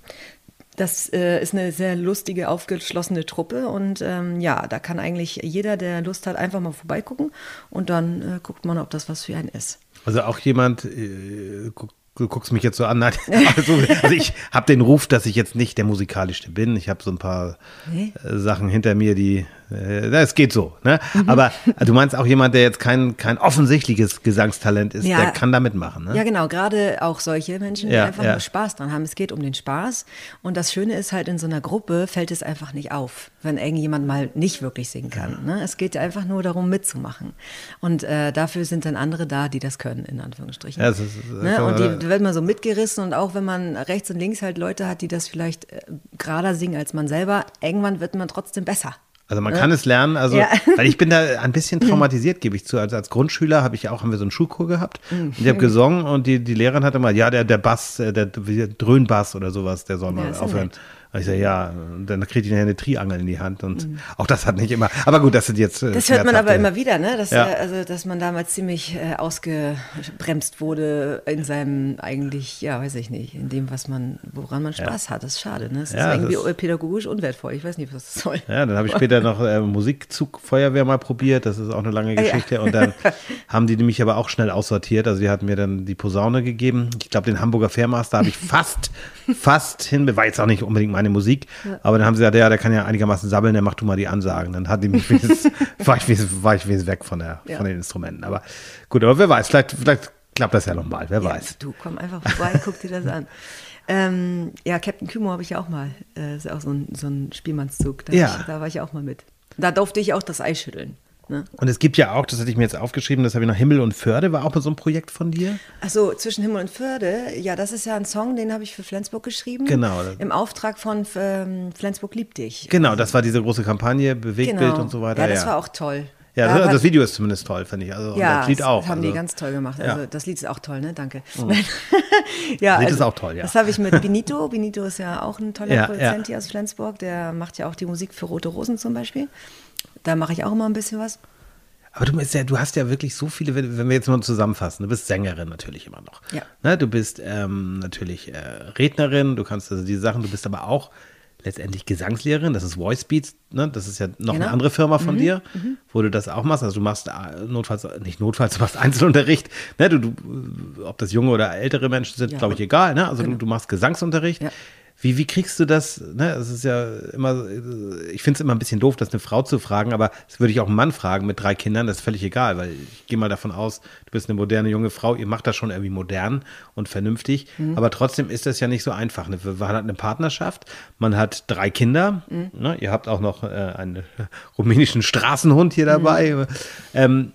Das äh, ist eine sehr lustige, aufgeschlossene Truppe und ähm, ja, da kann eigentlich jeder, der Lust hat, einfach mal vorbeigucken und dann äh, guckt man, ob das was für einen ist. Also auch jemand, äh, guck, du guckst mich jetzt so an, also, also ich habe den Ruf, dass ich jetzt nicht der musikalischste bin. Ich habe so ein paar Nee. äh, Sachen hinter mir, die, es geht so. Ne? Mhm. Aber äh, du meinst auch jemand, der jetzt kein, kein offensichtliches Gesangstalent ist, Ja. der kann da mitmachen. Ne? Ja, genau, gerade auch solche Menschen, die Ja, einfach ja. nur Spaß dran haben. Es geht um den Spaß. Und das Schöne ist halt, in so einer Gruppe fällt es einfach nicht auf, wenn irgendjemand mal nicht wirklich singen kann. Ne? Es geht einfach nur darum, mitzumachen. Und äh, dafür sind dann andere da, die das können, in Anführungsstrichen. Ja, das ist- das ne? Und die wird man so mitgerissen. Und auch wenn man rechts und links halt Leute hat, die das vielleicht äh, gerader singen als man selber, irgendwann wird man trotzdem besser. Also man kann es lernen, also Ja. weil ich bin da ein bisschen traumatisiert, gebe ich zu. Also als Grundschüler habe ich auch, haben wir so einen Schulchor gehabt Mhm. und ich habe gesungen und die, die Lehrerin hatte mal, ja, der, der Bass, äh, der, der Dröhnbass oder sowas, der soll mal ja aufhören. nett. Und ich sage, ja, dann kriegt nachher eine Triangel in die Hand und auch das hat nicht immer, aber gut, das sind jetzt äh, Mhm. Das hört man aber immer wieder, ne? Dass, Ja. äh, also, dass man damals ziemlich äh, ausgebremst wurde in seinem eigentlich, ja, weiß ich nicht, in dem, was man, woran man Spaß hat. Das ist schade, ne? Das Ja, ist irgendwie das- pädagogisch unwertvoll. Ich weiß nicht, was das soll. Ja, dann habe ich später noch äh, Musikzugfeuerwehr mal probiert. Das ist auch eine lange ja. Geschichte. Und dann haben die mich aber auch schnell aussortiert. Also die hatten mir dann die Posaune gegeben. Ich glaube, den Hamburger Fairmaster habe ich fast, fast hin. War jetzt auch nicht unbedingt meine Musik. Aber dann haben sie gesagt, ja, der kann ja einigermaßen sabbeln, der macht du mal die Ansagen. Dann hat die mich wenigstens, war, ich, wenigstens- war ich wenigstens weg von, der, Ja. von den Instrumenten. Aber gut, aber wer weiß, vielleicht, vielleicht klappt das ja nochmal, wer Ja, weiß. Du, komm einfach vorbei, guck dir das an. Ähm, ja, Captain Kümo habe ich ja auch mal. Äh, ist ja auch so ein, so ein Spielmannszug. Da, Ja. ich, da war ich auch mal mit. Da durfte ich auch das Ei schütteln. Ne? Und es gibt ja auch, das hatte ich mir jetzt aufgeschrieben, das habe ich noch, Himmel und Förde war auch mal so ein Projekt von dir. Achso, zwischen Himmel und Förde. Ja, das ist ja ein Song, den habe ich für Flensburg geschrieben. Genau. Im Auftrag von ähm, Flensburg liebt dich. Genau, das war diese große Kampagne, Bewegtbild und so weiter. Ja, das war auch toll. Ja, Da das, das Video ist zumindest toll, finde ich. Also, Ja, das Lied auch. das haben also. die ganz toll gemacht. Ja. Also das Lied ist auch toll, ne? Danke. Nein. ja, Lied also, ist auch toll, ja. Das habe ich mit Benito. Benito ist ja auch ein toller Ja, Produzent ja. hier aus Flensburg. Der macht ja auch die Musik für Rote Rosen zum Beispiel. Da mache ich auch immer ein bisschen was. Aber du, bist ja, du hast ja wirklich so viele, wenn, wenn wir jetzt mal zusammenfassen, du bist Sängerin natürlich immer noch. Ja. Ne, du bist ähm, natürlich äh, Rednerin, du kannst also diese Sachen, du bist aber auch letztendlich Gesangslehrerin, das ist Voice Beats, ne? das ist ja noch eine Genau. andere Firma von dir, wo du das auch machst. Also du machst äh, notfalls, nicht notfalls, du machst Einzelunterricht. Ne? Du, du, ob das junge oder ältere Menschen sind, Ja. glaube ich, egal. Ne? Also du, du machst Gesangsunterricht. Wie, wie kriegst du das? Ne? Es ist ja immer, ich finde es immer ein bisschen doof, das eine Frau zu fragen, aber das würde ich auch einen Mann fragen mit drei Kindern, das ist völlig egal, weil ich gehe mal davon aus, du bist eine moderne junge Frau, ihr macht das schon irgendwie modern und vernünftig, aber trotzdem ist das ja nicht so einfach. Ne? Man hat eine Partnerschaft, man hat drei Kinder, ne? ihr habt auch noch äh, einen rumänischen Straßenhund hier dabei. Ähm,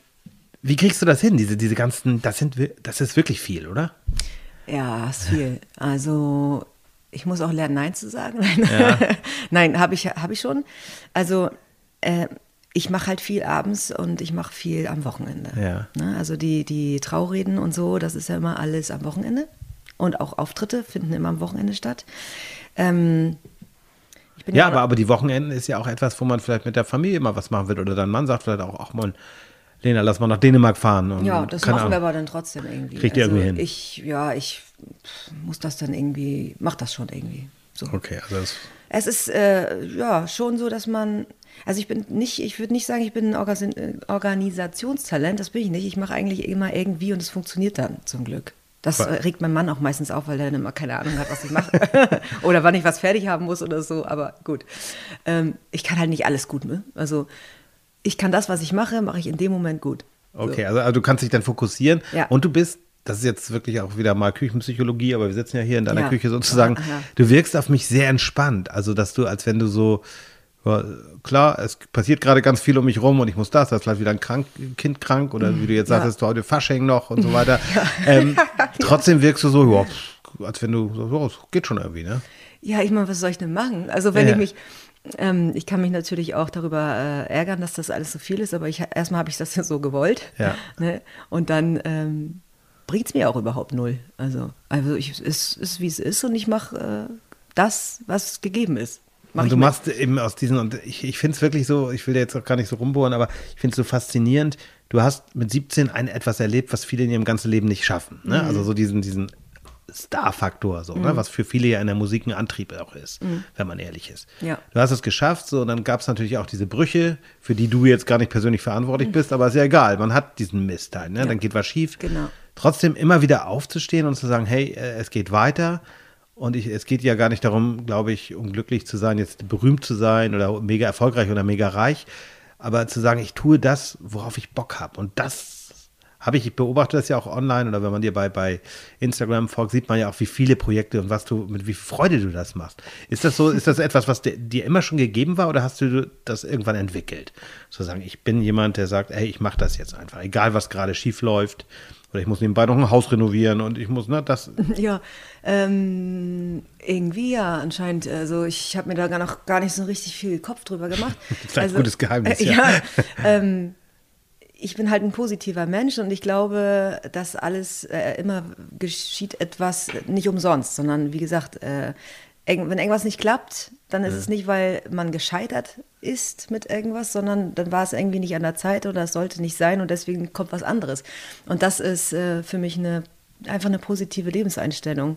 wie kriegst du das hin? Diese, diese ganzen, das sind, das ist wirklich viel, oder? Ja, ist viel. Also ich muss auch lernen, Nein zu sagen. Nein, Nein habe ich, hab ich schon. Also äh, ich mache halt viel abends und ich mache viel am Wochenende. Ja. Ne? Also die, die Traureden und so, das ist ja immer alles am Wochenende. Und auch Auftritte finden immer am Wochenende statt. Ähm, Ja, auch- aber, aber die Wochenenden ist ja auch etwas, wo man vielleicht mit der Familie mal was machen will. Oder dein Mann sagt vielleicht auch, ach man, Lena, lass mal nach Dänemark fahren. Ja, das machen wir Ahnung. aber dann trotzdem irgendwie. Kriegt ihr also irgendwie hin? Ich, ja, ich muss das dann irgendwie, mach das schon irgendwie. So. Okay, also das, Es ist äh, ja schon so, dass man, also ich bin nicht, ich würde nicht sagen, ich bin ein Organ Organisationstalent, das bin ich nicht. Ich mache eigentlich immer irgendwie und es funktioniert dann zum Glück. Das regt mein Mann auch meistens auf, weil er dann immer keine Ahnung hat, was ich mache. oder wann ich was fertig haben muss oder so, aber gut. Ähm, ich kann halt nicht alles gut, ne? Also ich kann das, was ich mache, mache ich in dem Moment gut. okay, also, also du kannst dich dann fokussieren. Ja. Und du bist, das ist jetzt wirklich auch wieder mal Küchenpsychologie, aber wir sitzen ja hier in deiner Ja. Küche sozusagen. Ja. Du wirkst auf mich sehr entspannt. Also, dass du, als wenn du so, klar, es passiert gerade ganz viel um mich rum und ich muss das, da ist vielleicht wieder ein krank, Kind krank oder wie du jetzt Ja. sagtest, du heute Fasching noch und so weiter. Ähm, trotzdem wirkst du so, pff, als wenn du so, so, es geht schon irgendwie, ne? Ja, ich meine, was soll ich denn machen? Also wenn ich mich, ähm, ich kann mich natürlich auch darüber äh, ärgern, dass das alles so viel ist, aber ich, erstmal habe ich das ja so gewollt. Ja. Ne? Und dann ähm, bringt es mir auch überhaupt null. Also, also ich, es ist, wie es ist und ich mache äh, das, was gegeben ist. Mach und du machst eben aus diesen, und ich, ich finde es wirklich so, ich will da jetzt auch gar nicht so rumbohren, aber ich finde es so faszinierend. Du hast mit 17 ein etwas erlebt, was viele in ihrem ganzen Leben nicht schaffen. Mhm. Ne? Also so diesen, diesen Star-Faktor, so, ne? was für viele ja in der Musik ein Antrieb auch ist, wenn man ehrlich ist. Mhm. Ja. Du hast es geschafft, so, und dann gab es natürlich auch diese Brüche, für die du jetzt gar nicht persönlich verantwortlich bist, aber ist ja egal, man hat diesen Mist halt, ne? dann geht was schief. Mhm. Genau. Trotzdem immer wieder aufzustehen und zu sagen, hey, äh, es geht weiter. Und ich, es geht ja gar nicht darum, glaube ich, um glücklich zu sein, jetzt berühmt zu sein oder mega erfolgreich oder mega reich, aber zu sagen, ich tue das, worauf ich Bock habe. Und das habe ich, ich beobachte das ja auch online oder wenn man dir bei, bei Instagram folgt, sieht man ja auch, wie viele Projekte und was du, mit wie viel Freude du das machst. Ist das so, ist das etwas, was dir, dir immer schon gegeben war oder hast du das irgendwann entwickelt? Zu sagen, ich bin jemand, der sagt, hey, ich mache das jetzt einfach, egal was gerade schief läuft. Oder ich muss nebenbei noch ein Haus renovieren und ich muss, ne, das. Ja, ähm, irgendwie ja, anscheinend. Also ich habe mir da gar noch gar nicht so richtig viel Kopf drüber gemacht. Vielleicht ein also, gutes Geheimnis, Äh, ja. ja, ähm, ich bin halt ein positiver Mensch und ich glaube, dass alles äh, immer geschieht etwas nicht umsonst, sondern wie gesagt, äh, wenn irgendwas nicht klappt, dann ist es nicht, weil man gescheitert ist mit irgendwas, sondern dann war es irgendwie nicht an der Zeit oder es sollte nicht sein und deswegen kommt was anderes. Und das ist äh, für mich eine, einfach eine positive Lebenseinstellung.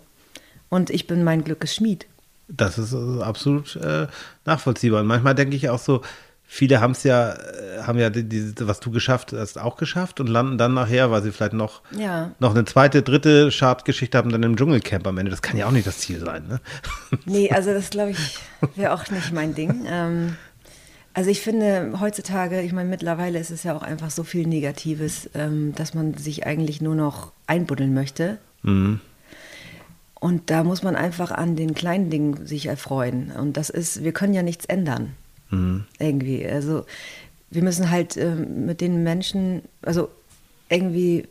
Und ich bin mein Glückes Schmied. Das ist äh, absolut äh, nachvollziehbar. Und manchmal denke ich auch so, viele haben es ja, äh, haben ja diese, was du geschafft hast, auch geschafft und landen dann nachher, weil sie vielleicht noch, Ja. noch eine zweite, dritte Chartgeschichte haben, dann im Dschungelcamp am Ende. Das kann ja auch nicht das Ziel sein, ne? Nee, also das glaube ich wäre auch nicht mein Ding. Ähm, also ich finde heutzutage, ich meine mittlerweile ist es ja auch einfach so viel Negatives, ähm, dass man sich eigentlich nur noch einbuddeln möchte. Und da muss man einfach an den kleinen Dingen sich erfreuen. Und das ist, wir können ja nichts ändern. Irgendwie. Also wir müssen halt ähm, mit den Menschen, also irgendwie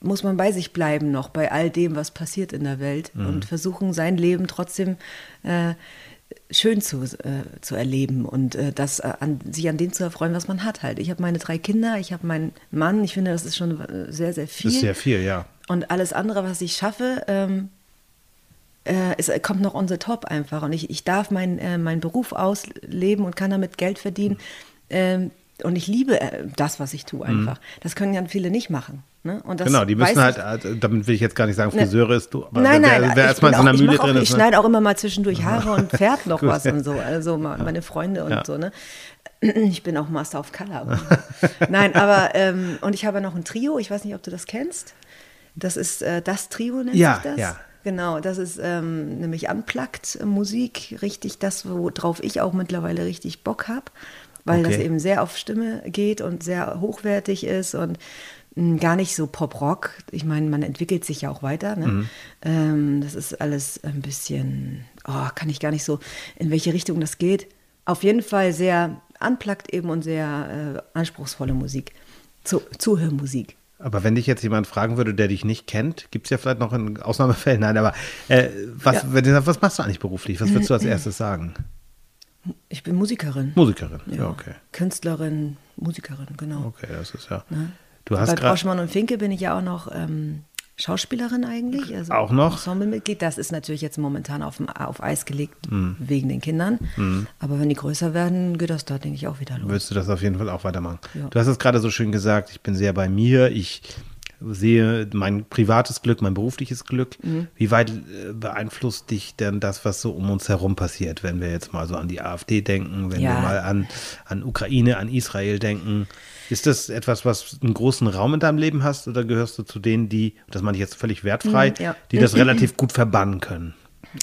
muss man bei sich bleiben noch, bei all dem, was passiert in der Welt und versuchen, sein Leben trotzdem äh, schön zu, äh, zu erleben und äh, das, äh, an, sich an dem zu erfreuen, was man hat halt. Ich habe meine drei Kinder, ich habe meinen Mann, ich finde, das ist schon äh, sehr, sehr viel. Das ist sehr viel, ja. Und alles andere, was ich schaffe, ähm, äh, es kommt noch on the top einfach. Und ich, ich darf meinen äh, meinen Beruf ausleben und kann damit Geld verdienen. Ähm, und ich liebe äh, das, was ich tue einfach. Das können ja viele nicht machen. Ne? Mhm. Genau, die müssen halt, ich- also, damit will ich jetzt gar nicht sagen, Ne. Friseure ist du, aber nein, wer, nein, wer ich, erstmal in so einer ich, Mühle auch, drin ich ist. Ne? schneide auch immer mal zwischendurch Haare und färb noch was und so. Also meine Freunde und Ja. so, ne? Ich bin auch Master of Color. Nein, aber, ähm, und ich habe noch ein Trio, ich weiß nicht, ob du das kennst. Das ist äh, das Trio, nennt Ja, sich das. ja. Genau, das ist ähm, nämlich unplugged Musik, richtig das, worauf ich auch mittlerweile richtig Bock habe, weil das Okay. eben sehr auf Stimme geht und sehr hochwertig ist und mh, gar nicht so Pop-Rock. Ich meine, man entwickelt sich ja auch weiter. Ne? Mhm. Ähm, das ist alles ein bisschen, oh, kann ich gar nicht so, in welche Richtung das geht. Auf jeden Fall sehr unplugged eben und sehr äh, anspruchsvolle Musik. Zu, Zuhörmusik. Aber wenn dich jetzt jemand fragen würde, der dich nicht kennt, gibt es ja vielleicht noch in Ausnahmefällen. Nein, aber äh, was, Ja. wenn, was machst du eigentlich beruflich? Was würdest du als erstes sagen? Ich bin Musikerin. Musikerin. Ja, okay. Künstlerin, Musikerin, genau. Okay, das ist ja. Ne? Du Bei hast gerade. Broschmann und Finke bin ich ja auch noch ähm, Schauspielerin eigentlich. Also Auch noch? Ensemblemitglied. Das ist natürlich jetzt momentan auf, auf Eis gelegt Mhm. wegen den Kindern. Aber wenn die größer werden, geht das da, denke ich, auch wieder los. Würdest du das auf jeden Fall auch weitermachen? Ja. Du hast es gerade so schön gesagt, ich bin sehr bei mir. Ich sehe mein privates Glück, mein berufliches Glück. Mhm. Wie weit äh, beeinflusst dich denn das, was so um uns herum passiert, wenn wir jetzt mal so an die AfD denken, wenn wir Ja. mal an, an Ukraine, an Israel denken? Ist das etwas, was einen großen Raum in deinem Leben hast oder gehörst du zu denen, die, das meine ich jetzt völlig wertfrei, Mhm, ja. die das relativ gut verbannen können?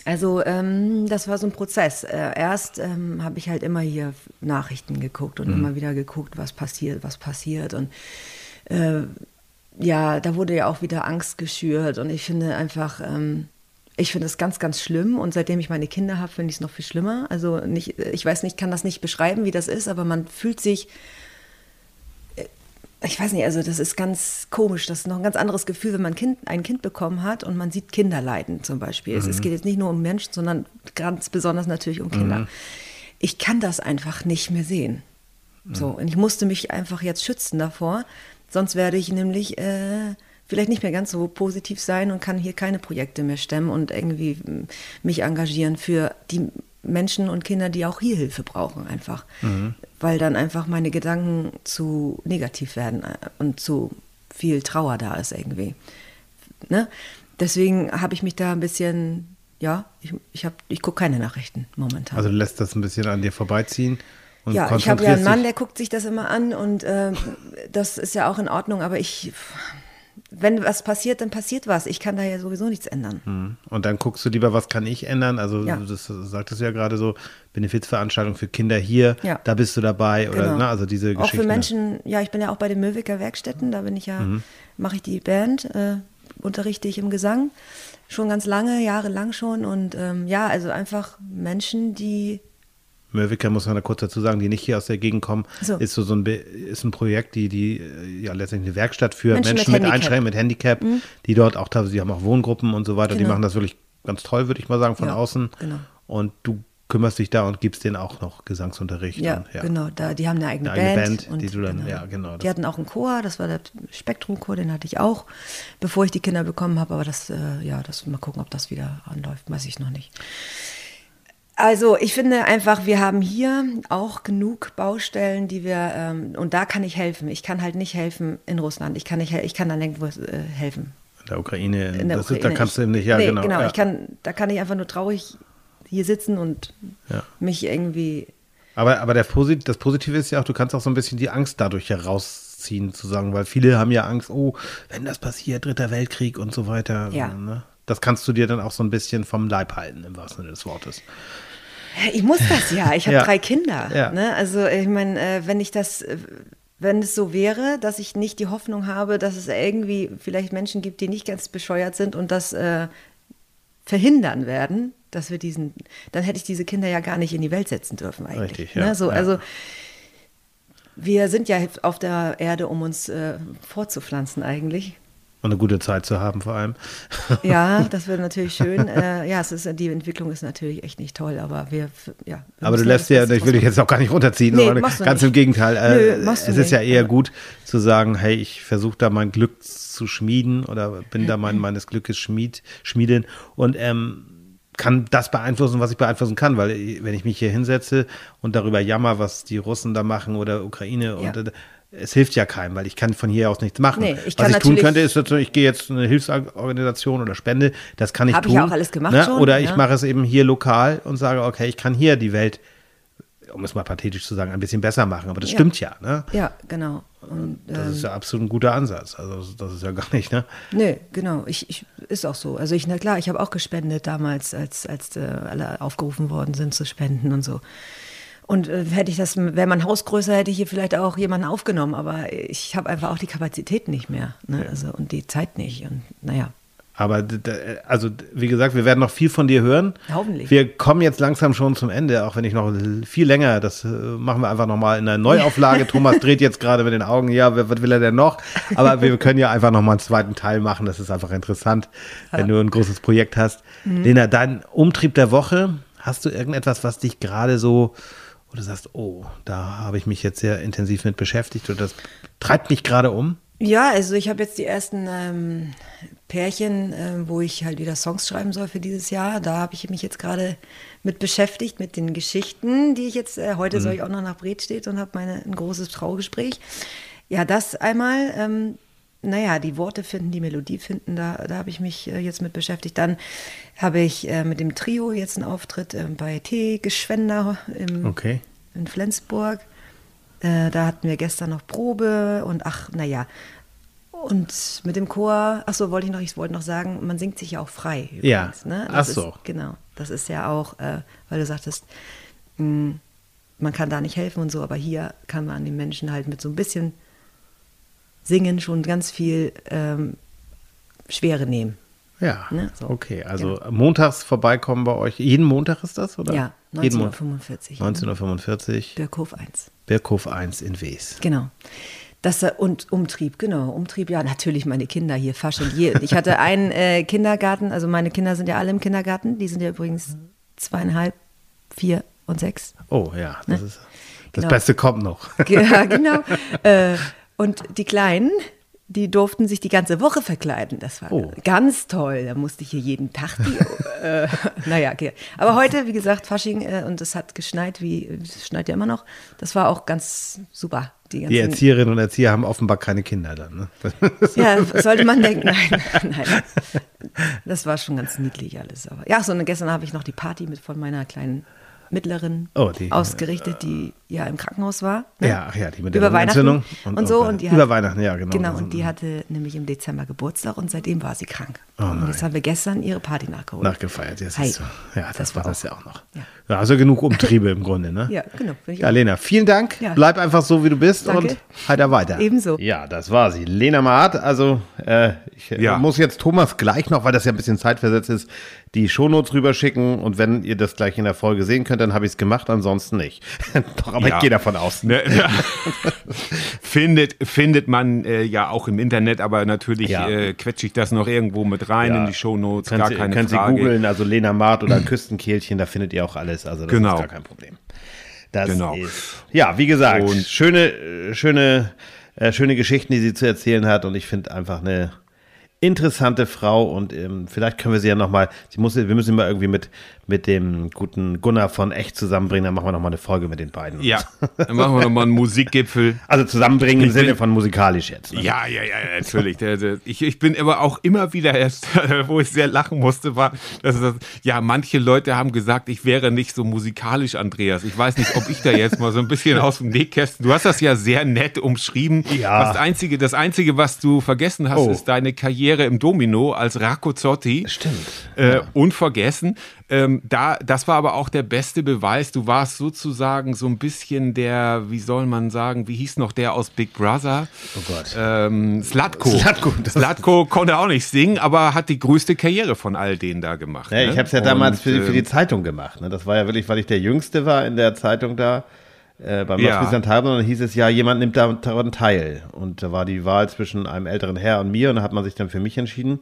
Also ähm, das war so ein Prozess. Äh, erst ähm, habe ich halt immer hier Nachrichten geguckt und immer wieder geguckt, was passiert, was passiert. Und äh, ja, da wurde ja auch wieder Angst geschürt. Und ich finde einfach, ähm, ich finde es ganz, ganz schlimm. Und seitdem ich meine Kinder habe, finde ich es noch viel schlimmer. Also nicht, ich weiß nicht, kann das nicht beschreiben, wie das ist, aber man fühlt sich ich weiß nicht, also das ist ganz komisch. Das ist noch ein ganz anderes Gefühl, wenn man kind, ein Kind bekommen hat und man sieht Kinder leiden zum Beispiel. Es, es geht jetzt nicht nur um Menschen, sondern ganz besonders natürlich um Kinder. Ich kann das einfach nicht mehr sehen. So, und ich musste mich einfach jetzt schützen davor. Sonst werde ich nämlich äh, vielleicht nicht mehr ganz so positiv sein und kann hier keine Projekte mehr stemmen und irgendwie m, mich engagieren für die Menschen und Kinder, die auch hier Hilfe brauchen, einfach. Weil dann einfach meine Gedanken zu negativ werden äh, und zu viel Trauer da ist irgendwie. Ne? Deswegen habe ich mich da ein bisschen, ja, ich, ich, hab- ich gucke keine Nachrichten momentan. Also lässt das ein bisschen an dir vorbeiziehen und Ja, ich habe ja einen Mann, der guckt sich das immer an und ähm, das ist ja auch in Ordnung, aber ich, wenn was passiert, dann passiert was. Ich kann da ja sowieso nichts ändern. Mhm. Und dann guckst du lieber, was kann ich ändern? Also Ja. das sagtest du ja gerade so, Benefizveranstaltung für Kinder hier, Ja. da bist du dabei oder Genau. ne, also diese Auch Geschichten. für Menschen, ja, ich bin ja auch bei den Möwicker Werkstätten, da bin ich ja, mache ich die Band, äh, unterrichte ich im Gesang. Schon ganz lange, jahrelang schon. Und ähm, ja, also einfach Menschen, die Mörwicker muss man da kurz dazu sagen, die nicht hier aus der Gegend kommen, So. ist so, so ein, ist ein Projekt, die, die äh, ja letztendlich eine Werkstatt für Menschen Menschen, mit mit. Mhm. Einschränkungen, mit Handicap, die dort auch teilweise, die haben auch Wohngruppen und so weiter, die Genau. machen das wirklich ganz toll, würde ich mal sagen, von Ja, außen. genau. Und du kümmerst dich da und gibst denen auch noch Gesangsunterricht. Ja, und, genau. Da, die haben eine eigene, Eine eigene Band. Band, die du dann- ja, genau, Die hatten auch einen Chor, das war der Spektrumchor, den hatte ich auch, bevor ich die Kinder bekommen habe. Aber das, äh, ja, das mal gucken, ob das wieder anläuft, weiß ich noch nicht. Also ich finde einfach, wir haben hier auch genug Baustellen, die wir, ähm, und da kann ich helfen. Ich kann halt nicht helfen in Russland. Ich kann nicht, ich kann dann nirgendwo äh, helfen. In der Ukraine, In der das Ukraine. Ist, da kannst du eben nicht, ja nee, genau. ja. Ich kann, da kann ich einfach nur traurig hier sitzen und Ja. mich irgendwie Aber, aber der Posit das Positive ist ja auch, du kannst auch so ein bisschen die Angst dadurch herausziehen, zu sagen, weil viele haben ja Angst, oh, wenn das passiert, Dritter Weltkrieg und so weiter. Ja. Ne? Das kannst du dir dann auch so ein bisschen vom Leib halten, im wahrsten Sinne des Wortes. Ich muss das ja. Ich habe Ja. drei Kinder. Ja. Ne? Also ich meine, äh, wenn ich das, äh, wenn es so wäre, dass ich nicht die Hoffnung habe, dass es irgendwie vielleicht Menschen gibt, die nicht ganz bescheuert sind und das äh, verhindern werden, dass wir diesen, dann hätte ich diese Kinder ja gar nicht in die Welt setzen dürfen eigentlich. Richtig, ja. Ne? So, Ja. Also wir sind ja auf der Erde, um uns äh, fortzupflanzen eigentlich. Und eine gute Zeit zu haben vor allem. Ja, das wäre natürlich schön. Äh, ja, es ist, die Entwicklung ist natürlich echt nicht toll, aber wir, ja. wir Aber du lässt ja, ich will dich jetzt auch gar nicht runterziehen, Nee, ganz nicht. im Gegenteil. Äh, Nö, es ist ja eher gut zu sagen, hey, ich versuche da mein Glück zu schmieden oder bin da mein, meines Glückes Schmied, Schmiedin und ähm, kann das beeinflussen, was ich beeinflussen kann, weil wenn ich mich hier hinsetze und darüber jammer, was die Russen da machen oder Ukraine und Ja. äh, es hilft ja keinem, weil ich kann von hier aus nichts machen. Nee, ich was ich tun könnte, ist, natürlich, ich gehe jetzt in eine Hilfsorganisation oder Spende, das kann ich Hab ich tun. auch alles gemacht ne? schon, Oder ich ja. mache es eben hier lokal und sage, okay, ich kann hier die Welt um es mal pathetisch zu sagen, ein bisschen besser machen. Aber das Ja. stimmt ja, ne? Ja, genau. Und, Das ähm, ist ja absolut ein guter Ansatz. Also das ist ja gar nicht, ne? Nö, genau. Ich, ich, ist auch so. Also ich, na klar, ich habe auch gespendet damals, als, als äh, alle aufgerufen worden sind zu spenden und so. Und äh, hätte ich das, wäre mein Haus größer, hätte ich hier vielleicht auch jemanden aufgenommen. Aber ich habe einfach auch die Kapazität nicht mehr. Ne? Also, und die Zeit nicht. Und naja. Aber also wie gesagt, wir werden noch viel von dir hören. Hoffentlich. Wir kommen jetzt langsam schon zum Ende, auch wenn ich noch viel länger, das äh, machen wir einfach nochmal in einer Neuauflage. Thomas dreht jetzt gerade mit den Augen, ja, was will er denn noch? Aber wir können ja einfach nochmal einen zweiten Teil machen, das ist einfach interessant, wenn du ein großes Projekt hast. Mhm. Lena, dein Umtrieb der Woche, hast du irgendetwas, was dich gerade so, wo du sagst, oh, da habe ich mich jetzt sehr intensiv mit beschäftigt oder das treibt mich gerade um? Ja, also ich habe jetzt die ersten ähm, Pärchen, ähm, wo ich halt wieder Songs schreiben soll für dieses Jahr. Da habe ich mich jetzt gerade mit beschäftigt, mit den Geschichten, die ich jetzt, äh, heute soll ich auch noch nach Bredstedt und habe meine ein großes Traugespräch. Ja, das einmal, ähm, naja, die Worte finden, die Melodie finden, da, da habe ich mich äh, jetzt mit beschäftigt. Dann habe ich äh, mit dem Trio jetzt einen Auftritt äh, bei T. Geschwender im, Okay. in Flensburg. Äh, da hatten wir gestern noch Probe und ach, naja. Und mit dem Chor, ach so, wollte ich noch, ich wollte noch sagen, man singt sich ja auch frei. Ja. ne? Ach Das so. Ist, genau. Das ist ja auch, weil du sagtest, mh, man kann da nicht helfen und so, aber hier kann man den Menschen halt mit so ein bisschen Singen schon ganz viel ähm, Schwere nehmen. Ja, Ne, so. okay. Also montags vorbeikommen bei euch. Jeden Montag ist das, oder? Ja, Jeden Montag. 19.45 19.45 Birkhof 1. Birkhof 1 in Wes. Genau. Das, äh, und Umtrieb, genau. Umtrieb, ja, natürlich meine Kinder hier, Fasching. Je- Ich hatte einen äh, Kindergarten, also meine Kinder sind ja alle im Kindergarten. Die sind ja übrigens zweieinhalb, vier und sechs. Oh ja, das ist das Genau. Beste kommt noch. Ja, genau. äh, und die Kleinen, die durften sich die ganze Woche verkleiden. Das war Oh. ganz toll. Da musste ich hier jeden Tag die. äh, naja, okay. Aber heute, wie gesagt, Fasching äh, und es hat geschneit, wie es schneit ja immer noch. Das war auch ganz super. Die, Die Erzieherinnen und Erzieher haben offenbar keine Kinder dann. Ne? Ja, sollte man denken, nein, nein. Das war schon ganz niedlich alles. Aber ja, so und gestern habe ich noch die Party mit von meiner kleinen Mittleren Oh, die- ausgerichtet, die ja im Krankenhaus war. ne? Ja, ach ja, die mit der über Weihnachten und, und- so. und, Und die über hat, Weihnachten, ja, genau. Genau, und die hatte nämlich im Dezember Geburtstag und seitdem war sie krank. Oh und jetzt haben wir gestern ihre Party nachgeholt. Nachgefeiert, ja, siehst du. Ja, das, Das war war das ja auch noch. Ja. Also genug Umtriebe im Grunde, ne? Ja, genau. Ja, auch. Lena, vielen Dank. Ja. Bleib einfach so, wie du bist Danke. und heiter weiter. Ebenso. Ja, das war sie. Lena Maat. Also, äh, ich äh, Ja. muss jetzt Thomas gleich noch, weil das ja ein bisschen zeitversetzt ist, die Shownotes rüberschicken. Und wenn ihr das gleich in der Folge sehen könnt, dann habe ich es gemacht, ansonsten nicht. Doch, aber Ja. ich gehe davon aus. Ne, ja. findet, findet man äh, ja auch im Internet, aber natürlich Ja. äh, quetsche ich das noch irgendwo mit rein in die Shownotes, Könnt gar Sie, keine könnt Sie Frage. googeln, also Lena Maat oder Küstenkehlchen, da findet ihr auch alles. Also das Genau. ist gar kein Problem. Das Genau. ist, ja, wie gesagt, Und- schöne, äh, schöne, äh, schöne Geschichten, die sie zu erzählen hat. Und ich finde einfach eine interessante Frau und ähm, vielleicht können wir sie ja nochmal, sie muss, wir müssen mal irgendwie mit, mit dem guten Gunnar von Echt zusammenbringen, dann machen wir nochmal eine Folge mit den beiden. Ja, dann machen wir nochmal einen Musikgipfel. Also zusammenbringen im Sinne von musikalisch jetzt. Ne? Ja, ja, ja, natürlich. ich, ich bin aber auch immer wieder erst, wo ich sehr lachen musste, war, dass das, ja, manche Leute haben gesagt, ich wäre nicht so musikalisch, Andreas. Ich weiß nicht, ob ich da jetzt mal so ein bisschen aus dem Nähkästen. Du hast das ja sehr nett umschrieben. Ja. Das Einzige, das Einzige, was du vergessen hast, oh. ist deine Karriere im Domino als Racco Zotti. Stimmt. Äh, ja. Unvergessen. Ähm, da, das war aber auch der beste Beweis. Du warst sozusagen so ein bisschen der, wie soll man sagen, wie hieß noch der aus Big Brother? Oh Gott. Ähm, Slatko. Slatko, Slatko konnte auch nicht singen, aber hat die größte Karriere von all denen da gemacht. Ja, ne? ich habe es ja damals Und, für, für, die ähm, Zeitung gemacht. Ne? Das war ja wirklich, weil ich der Jüngste war in der Zeitung da. Äh, beim ja. und dann hieß es ja, jemand nimmt daran teil. Und da war die Wahl zwischen einem älteren Herr und mir und da hat man sich dann für mich entschieden.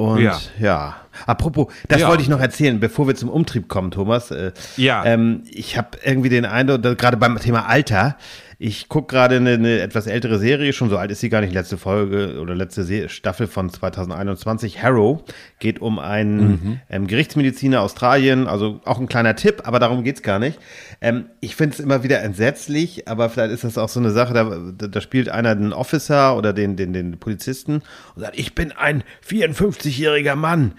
Und ja. ja. Apropos, das ja. wollte ich noch erzählen, bevor wir zum Umtrieb kommen, Thomas. Äh, ja. Ähm, ich habe irgendwie den Eindruck, gerade beim Thema Alter, ich gucke gerade eine, eine, etwas ältere Serie, schon so alt ist sie gar nicht, letzte Folge oder letzte Se Staffel von 2021. Harrow geht um einen mhm. ähm, Gerichtsmediziner Australien, also auch ein kleiner Tipp, aber darum geht's gar nicht. Ähm, ich finde es immer wieder entsetzlich, aber vielleicht ist das auch so eine Sache, da, da spielt einer den Officer oder den, den, den Polizisten und sagt, ich bin ein 54-jähriger Mann.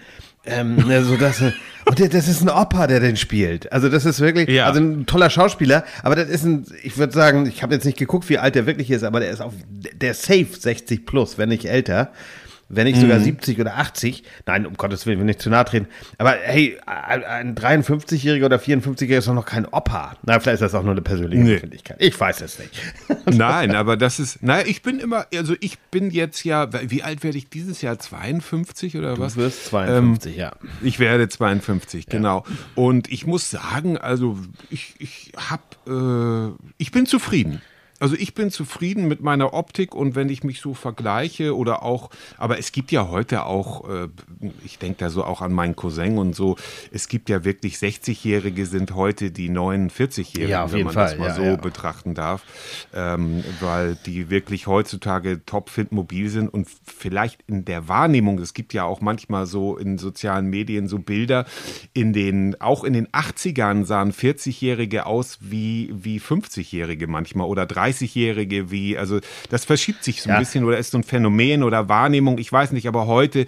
Ähm, ne, so dass, und der, das ist ein Opa, der den spielt. Also das ist wirklich, ja. also ein toller Schauspieler, aber das ist ein, ich würde sagen, ich habe jetzt nicht geguckt, wie alt der wirklich ist, aber der ist auf, der ist safe 60 plus, wenn nicht älter wenn nicht sogar mhm. 70 oder 80. Nein, um Gottes Willen, will nicht zu nahe treten. Aber hey, ein 53-Jähriger oder 54-Jähriger ist doch noch kein Opa. Na, vielleicht ist das auch nur eine persönliche nee. Empfindlichkeit. Ich weiß es nicht. Nein, aber das ist, naja, ich bin immer, also ich bin jetzt ja, wie alt werde ich dieses Jahr? 52 oder was? Du wirst 52, ähm, ja. Ich werde 52, ja. genau. Und ich muss sagen, also ich, ich habe, äh, ich bin zufrieden. Also ich bin zufrieden mit meiner Optik und wenn ich mich so vergleiche oder auch, aber es gibt ja heute auch, äh, ich denke da so auch an meinen Cousin und so, es gibt ja wirklich 60-Jährige sind heute die 49-Jährigen, ja, wenn man Fall. das mal ja, so ja. betrachten darf, ähm, weil die wirklich heutzutage topfit mobil sind und vielleicht in der Wahrnehmung, es gibt ja auch manchmal so in sozialen Medien so Bilder, in den, auch in den 80ern sahen 40-Jährige aus wie, wie 50-Jährige manchmal oder 30 30-Jährige, wie, also das verschiebt sich so ein ja. bisschen oder ist so ein Phänomen oder Wahrnehmung, ich weiß nicht, aber heute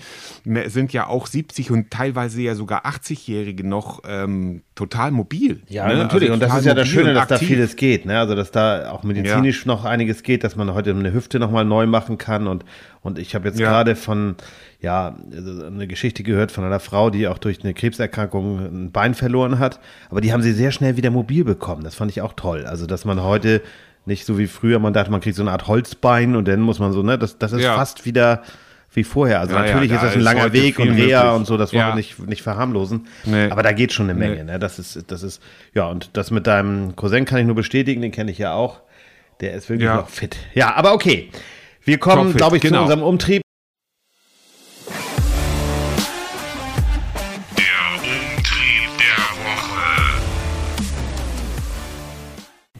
sind ja auch 70 und teilweise ja sogar 80-Jährige noch ähm, total mobil. Ja, ne? natürlich. Also und das ist ja das Schöne, dass da vieles geht. Ne? Also, dass da auch medizinisch ja. noch einiges geht, dass man heute eine Hüfte nochmal neu machen kann. Und, und ich habe jetzt ja. gerade von, ja, also eine Geschichte gehört von einer Frau, die auch durch eine Krebserkrankung ein Bein verloren hat. Aber die haben sie sehr schnell wieder mobil bekommen. Das fand ich auch toll. Also, dass man heute nicht so wie früher, man dachte, man kriegt so eine Art Holzbein und dann muss man so, ne, das, das ist ja. fast wieder wie vorher. Also ja, natürlich ja, ist das ein langer Weg und Reha möglich. und so, das wollen wir nicht, nicht verharmlosen. Nee. Aber da geht schon eine Menge, nee. ne? Das ist, das ist, ja, und das mit deinem Cousin kann ich nur bestätigen, den kenne ich ja auch. Der ist wirklich noch fit. Ja, aber okay. Wir kommen, glaube ich, genau. zu unserem Umtrieb.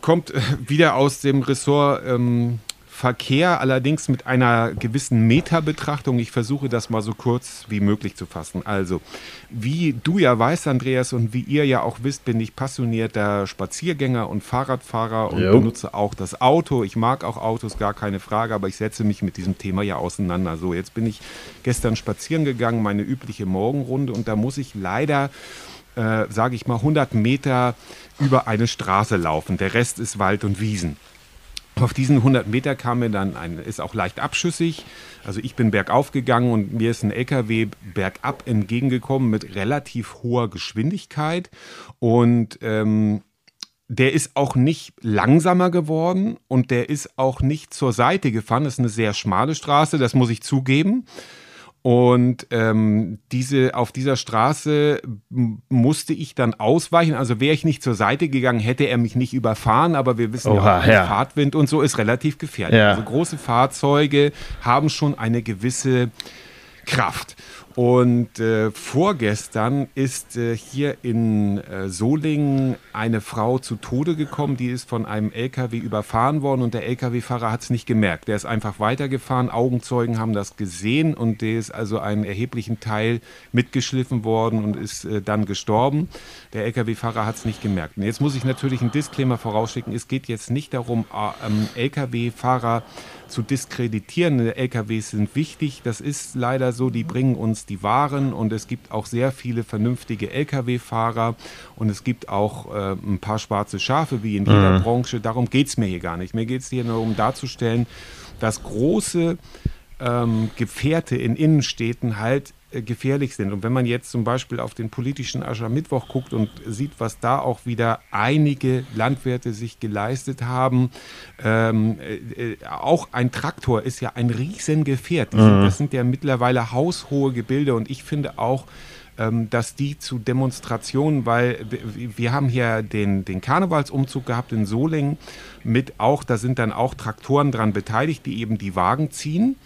Kommt äh, wieder aus dem Ressort ähm, Verkehr, allerdings mit einer gewissen Metabetrachtung. Ich versuche das mal so kurz wie möglich zu fassen. Also, wie du ja weißt, Andreas, und wie ihr ja auch wisst, bin ich passionierter Spaziergänger und Fahrradfahrer und jo. benutze auch das Auto. Ich mag auch Autos, gar keine Frage, aber ich setze mich mit diesem Thema ja auseinander. So, jetzt bin ich gestern spazieren gegangen, meine übliche Morgenrunde, und da muss ich leider äh, sage ich mal, 100 Meter über eine Straße laufen. Der Rest ist Wald und Wiesen. Auf diesen 100 Meter kam mir dann ein, ist auch leicht abschüssig. Also ich bin bergauf gegangen und mir ist ein LKW bergab entgegengekommen mit relativ hoher Geschwindigkeit. Und ähm, der ist auch nicht langsamer geworden und der ist auch nicht zur Seite gefahren. Das ist eine sehr schmale Straße, das muss ich zugeben. Und ähm, diese, auf dieser Straße musste ich dann ausweichen. Also wäre ich nicht zur Seite gegangen, hätte er mich nicht überfahren. Aber wir wissen Oha, ja, ja. Fahrtwind und so ist relativ gefährlich. Ja. Also große Fahrzeuge haben schon eine gewisse Kraft. Und äh, vorgestern ist äh, hier in äh, Solingen eine Frau zu Tode gekommen, die ist von einem LKW überfahren worden und der LKW-Fahrer hat es nicht gemerkt. Der ist einfach weitergefahren, Augenzeugen haben das gesehen und der ist also einen erheblichen Teil mitgeschliffen worden und ist äh, dann gestorben. Der LKW-Fahrer hat es nicht gemerkt. Und jetzt muss ich natürlich einen Disclaimer vorausschicken, es geht jetzt nicht darum, ähm, LKW-Fahrer zu diskreditieren. LKWs sind wichtig, das ist leider so, die bringen uns die Waren und es gibt auch sehr viele vernünftige Lkw-Fahrer und es gibt auch äh, ein paar schwarze Schafe wie in jeder mhm. Branche. Darum geht es mir hier gar nicht. Mir geht es hier nur um darzustellen, dass große ähm, Gefährte in Innenstädten halt gefährlich sind. Und wenn man jetzt zum Beispiel auf den politischen Aschermittwoch guckt und sieht, was da auch wieder einige Landwirte sich geleistet haben, ähm, äh, äh auch ein Traktor ist ja ein Riesengefährt. Mhm. Das sind ja mittlerweile haushohe Gebilde und ich finde auch, ähm, dass die zu Demonstrationen, weil wir haben hier den, den Karnevalsumzug gehabt in Solingen mit auch, da sind dann auch Traktoren dran beteiligt, die eben die Wagen ziehen.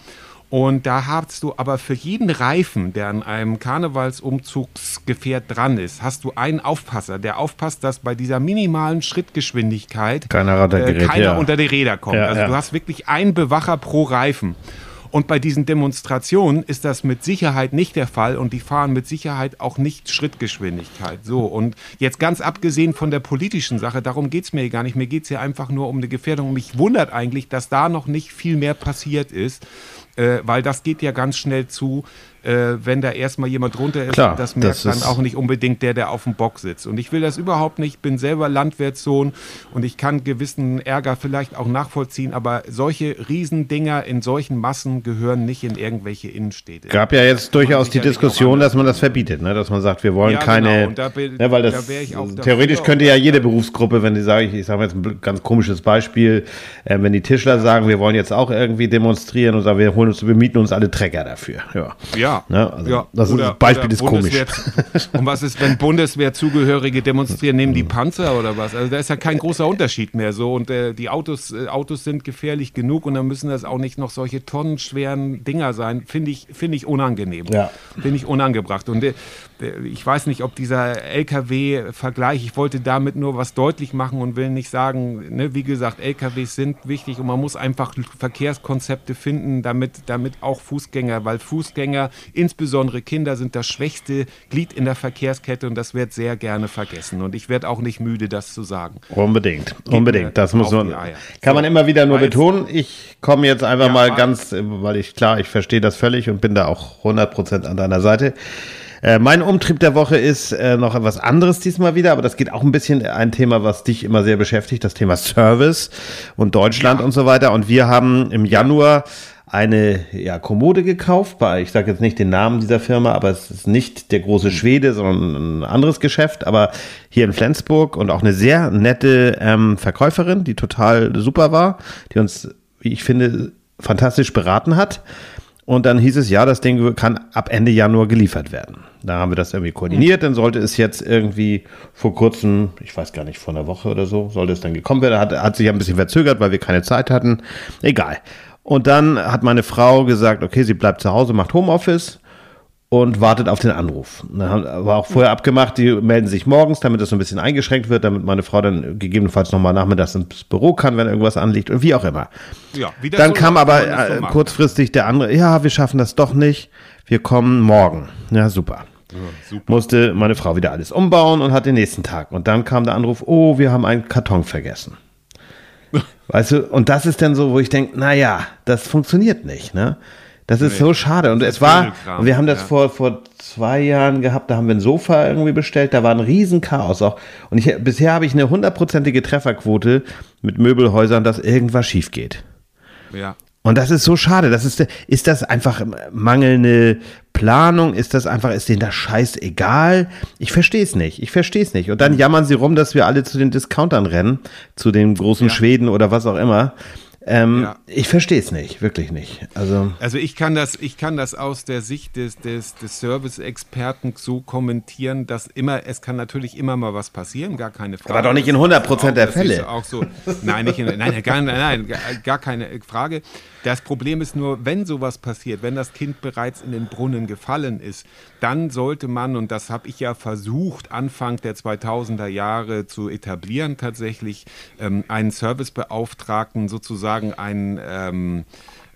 Und da hast du aber für jeden Reifen, der an einem Karnevalsumzugsgefährt dran ist, hast du einen Aufpasser, der aufpasst, dass bei dieser minimalen Schrittgeschwindigkeit keiner, äh, keiner ja. unter die Räder kommt. Ja, also ja. du hast wirklich einen Bewacher pro Reifen. Und bei diesen Demonstrationen ist das mit Sicherheit nicht der Fall und die fahren mit Sicherheit auch nicht Schrittgeschwindigkeit. So, und jetzt ganz abgesehen von der politischen Sache, darum geht es mir gar nicht. Mir geht es hier einfach nur um eine Gefährdung. Mich wundert eigentlich, dass da noch nicht viel mehr passiert ist weil das geht ja ganz schnell zu, äh, wenn da erstmal jemand drunter ist. Klar, das merkt das dann auch nicht unbedingt der, der auf dem Bock sitzt. Und ich will das überhaupt nicht. Ich bin selber Landwirtssohn und ich kann gewissen Ärger vielleicht auch nachvollziehen, aber solche Riesendinger in solchen Massen gehören nicht in irgendwelche Innenstädte. Gab ja jetzt durchaus die Diskussion, dass man das verbietet, ne? dass man sagt, wir wollen ja, keine. Genau. Da ne, weil das da theoretisch könnte ja jede Berufsgruppe, wenn die sagen, ich, ich sage jetzt ein ganz komisches Beispiel, äh, wenn die Tischler sagen, wir wollen jetzt auch irgendwie demonstrieren und sagen, wir holen uns, wir mieten uns alle Trecker dafür. Ja. ja. Ne? Also, ja. Das oder, ist, Beispiel ist komisch. Und was ist, wenn Bundeswehrzugehörige demonstrieren, nehmen die Panzer oder was? Also da ist ja kein großer Unterschied mehr so. Und äh, die Autos, äh, Autos sind gefährlich genug und dann müssen das auch nicht noch solche tonnenschweren Dinger sein. Finde ich, find ich unangenehm. Ja. Finde ich unangebracht. Und äh, ich weiß nicht, ob dieser LKW-Vergleich, ich wollte damit nur was deutlich machen und will nicht sagen, ne, wie gesagt, LKWs sind wichtig und man muss einfach Verkehrskonzepte finden, damit, damit auch Fußgänger, weil Fußgänger, insbesondere Kinder, sind das schwächste Glied in der Verkehrskette und das wird sehr gerne vergessen. Und ich werde auch nicht müde, das zu sagen. Unbedingt, unbedingt. Das muss man, kann man immer wieder nur betonen. Ich komme jetzt einfach ja, mal ganz, weil ich, klar, ich verstehe das völlig und bin da auch 100% an deiner Seite. Äh, mein Umtrieb der Woche ist äh, noch etwas anderes diesmal wieder, aber das geht auch ein bisschen ein Thema, was dich immer sehr beschäftigt, das Thema Service und Deutschland ja. und so weiter. Und wir haben im Januar eine ja, Kommode gekauft bei, ich sage jetzt nicht den Namen dieser Firma, aber es ist nicht der große Schwede, sondern ein anderes Geschäft, aber hier in Flensburg und auch eine sehr nette ähm, Verkäuferin, die total super war, die uns, wie ich finde, fantastisch beraten hat. Und dann hieß es, ja, das Ding kann ab Ende Januar geliefert werden. Da haben wir das irgendwie koordiniert. Dann sollte es jetzt irgendwie vor kurzem, ich weiß gar nicht, vor einer Woche oder so, sollte es dann gekommen werden. Hat, hat sich ein bisschen verzögert, weil wir keine Zeit hatten. Egal. Und dann hat meine Frau gesagt, okay, sie bleibt zu Hause, macht Homeoffice und wartet auf den Anruf. Da war auch vorher abgemacht, die melden sich morgens, damit das so ein bisschen eingeschränkt wird, damit meine Frau dann gegebenenfalls nochmal nachmittags ins Büro kann, wenn irgendwas anliegt und wie auch immer. Ja, dann so kam aber äh, kurzfristig der andere, ja, wir schaffen das doch nicht, wir kommen morgen. Ja, super. Ja, Musste meine Frau wieder alles umbauen und hat den nächsten Tag. Und dann kam der Anruf, oh, wir haben einen Karton vergessen. weißt du, und das ist dann so, wo ich denke, naja, das funktioniert nicht, ne? Das ist nee. so schade. Und es war, und wir haben das ja. vor, vor zwei Jahren gehabt, da haben wir ein Sofa irgendwie bestellt, da war ein Riesenchaos auch. Und ich, bisher habe ich eine hundertprozentige Trefferquote mit Möbelhäusern, dass irgendwas schief geht. Ja. Und das ist so schade. Das ist, ist das einfach mangelnde Planung? Ist das einfach, ist denen das Scheiß egal? Ich verstehe es nicht. Ich verstehe es nicht. Und dann jammern sie rum, dass wir alle zu den Discountern rennen, zu den großen ja. Schweden oder was auch immer. Ähm, Ja. Ich verstehe es nicht, wirklich nicht. Also, Also ich kann das, ich kann das aus der Sicht des, des, des Service-Experten so kommentieren, dass immer, es kann natürlich immer mal was passieren, gar keine Frage. Aber doch nicht in 100% der Das ist Fälle. Auch so, nein, nicht in, nein, gar, nein, gar keine Frage. Das Problem ist nur, wenn sowas passiert, wenn das Kind bereits in den Brunnen gefallen ist, dann sollte man, und das habe ich ja versucht, Anfang der 2000er Jahre zu etablieren, tatsächlich ähm, einen Servicebeauftragten, sozusagen einen ähm,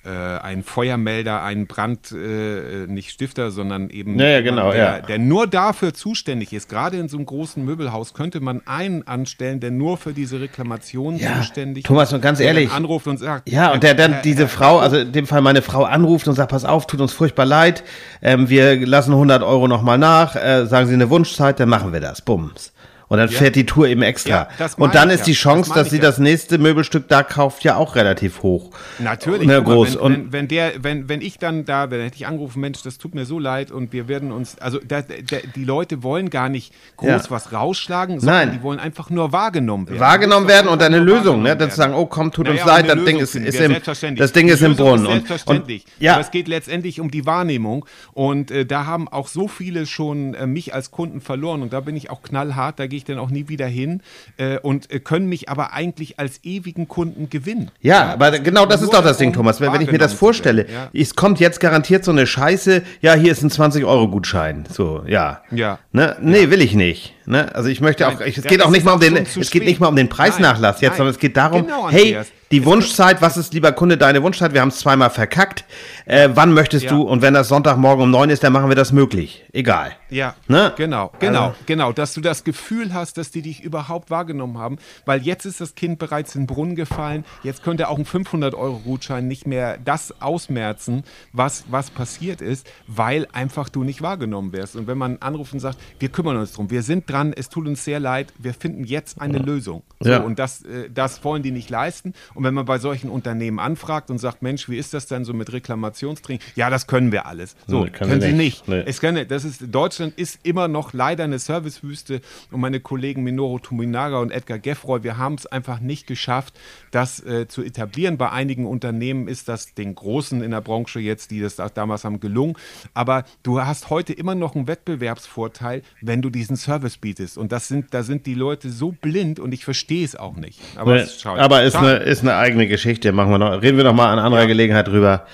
äh, ein Feuermelder, ein Brand, äh, nicht Stifter, sondern eben Ja, ja, genau, der, ja. der nur dafür zuständig ist. Gerade in so einem großen Möbelhaus könnte man einen anstellen, der nur für diese Reklamation Ja, zuständig Thomas, und ganz der dann ehrlich, anruft und sagt, Ja, und der dann äh, diese äh, Frau, also in dem Fall meine Frau anruft und sagt, pass auf, tut uns furchtbar leid, ähm, wir lassen 100 Euro nochmal nach, äh, sagen Sie eine Wunschzeit, dann machen wir das, bums. Und dann fährt die Tour eben extra. Ja, und dann ist ja. die Chance, Das dass sie ja. das nächste Möbelstück da kauft, ja auch relativ hoch. Natürlich, Ne, groß. Wenn, und wenn, wenn, der, wenn, wenn ich dann da, wenn hätte ich angerufen, Mensch, das tut mir so leid und wir werden uns, also da, da, die Leute wollen gar nicht groß Ja. was rausschlagen, sondern Nein. die wollen einfach nur wahrgenommen werden. wahrgenommen werden und eine Lösung, ne? Dann zu sagen, oh komm, tut Naja, uns und leid, das Ding ist, ist im, selbstverständlich. das Ding ist im Brunnen. Ist Und, und, selbstverständlich. ja, Aber es geht letztendlich um die Wahrnehmung. Und äh, da haben auch so viele schon äh, mich als Kunden verloren. Und da bin ich auch knallhart, da gehe ich dann auch nie wieder hin. Äh, und äh, können mich aber eigentlich als ewigen Kunden gewinnen. Ja, aber genau das ist Nur doch das Ding, Thomas. Wenn, wenn ich mir das vorstelle, werden, es kommt jetzt garantiert so eine Scheiße, ja, hier ist ein 20-Euro-Gutschein. So, ja. Ja. Ne? Nee, will ich nicht. Ne? Also ich möchte auch, ich, es geht auch nicht mal um den, es geht nicht mal um den Preisnachlass Nein, jetzt, sondern es geht darum, Genau, hey, die Wunschzeit, was ist, lieber Kunde, deine Wunschzeit? Wir haben es zweimal verkackt. Äh, wann möchtest Ja. du? Und wenn das Sonntagmorgen um neun ist, dann machen wir das möglich. Egal. Ja, Ne? genau, genau, Also- genau, dass du das Gefühl hast, dass die dich überhaupt wahrgenommen haben, weil jetzt ist das Kind bereits in den Brunnen gefallen, jetzt könnte auch ein 500-Euro-Gutschein nicht mehr das ausmerzen, was, was passiert ist, weil einfach du nicht wahrgenommen wirst. Und wenn man anruft und sagt, wir kümmern uns drum, wir sind dran, es tut uns sehr leid, wir finden jetzt eine Lösung. So, Ja. Und das, äh, das wollen die nicht leisten. Und wenn man bei solchen Unternehmen anfragt und sagt, Mensch, wie ist das denn so mit Reklamationstraining? Ja, das können wir alles. So, Nee, können können sie nicht. nicht. Nee. Es kann, das ist, Deutschland ist immer noch leider eine Servicewüste und meine Kollegen Minoru Tuminaga und Edgar Geffroy, wir haben es einfach nicht geschafft, das äh, zu etablieren. Bei einigen Unternehmen ist das den Großen in der Branche jetzt, die das damals haben, gelungen. Aber du hast heute immer noch einen Wettbewerbsvorteil, wenn du diesen Service bietest. Und das sind, da sind die Leute so blind und ich verstehe es auch nicht. Aber, Ne, es ist schade. aber ist, eine, ist eine eigene Geschichte. Machen wir noch, reden wir noch mal an anderer Gelegenheit drüber.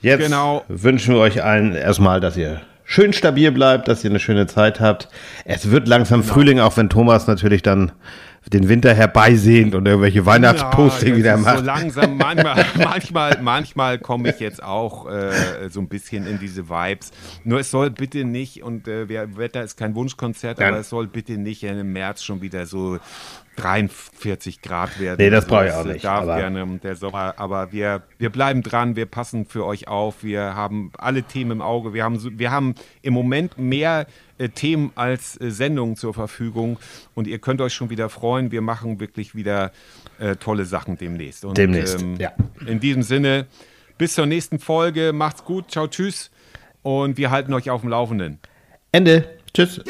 Jetzt Genau. wünschen wir euch allen erstmal, dass ihr schön stabil bleibt, dass ihr eine schöne Zeit habt. Es wird langsam Genau. Frühling, auch wenn Thomas natürlich dann den Winter herbeisehnt und irgendwelche Weihnachtsposting Ja, wieder macht. So langsam, manchmal, manchmal, manchmal komme ich jetzt auch äh, so ein bisschen in diese Vibes. Nur es soll bitte nicht, und äh, Wetter ist kein Wunschkonzert, Nein. aber es soll bitte nicht im März schon wieder so 43 Grad werden. Nee, das brauche ich auch nicht, Darf aber- gerne der Sommer, aber wir, wir bleiben dran, wir passen für euch auf, wir haben alle Themen im Auge, wir haben, wir haben im Moment mehr äh, Themen als äh, Sendungen zur Verfügung und ihr könnt euch schon wieder freuen, wir machen wirklich wieder äh, tolle Sachen demnächst. Und, Demnächst, ja. In diesem Sinne, bis zur nächsten Folge, macht's gut, ciao, tschüss und wir halten euch auf dem Laufenden. Ende. Tschüss.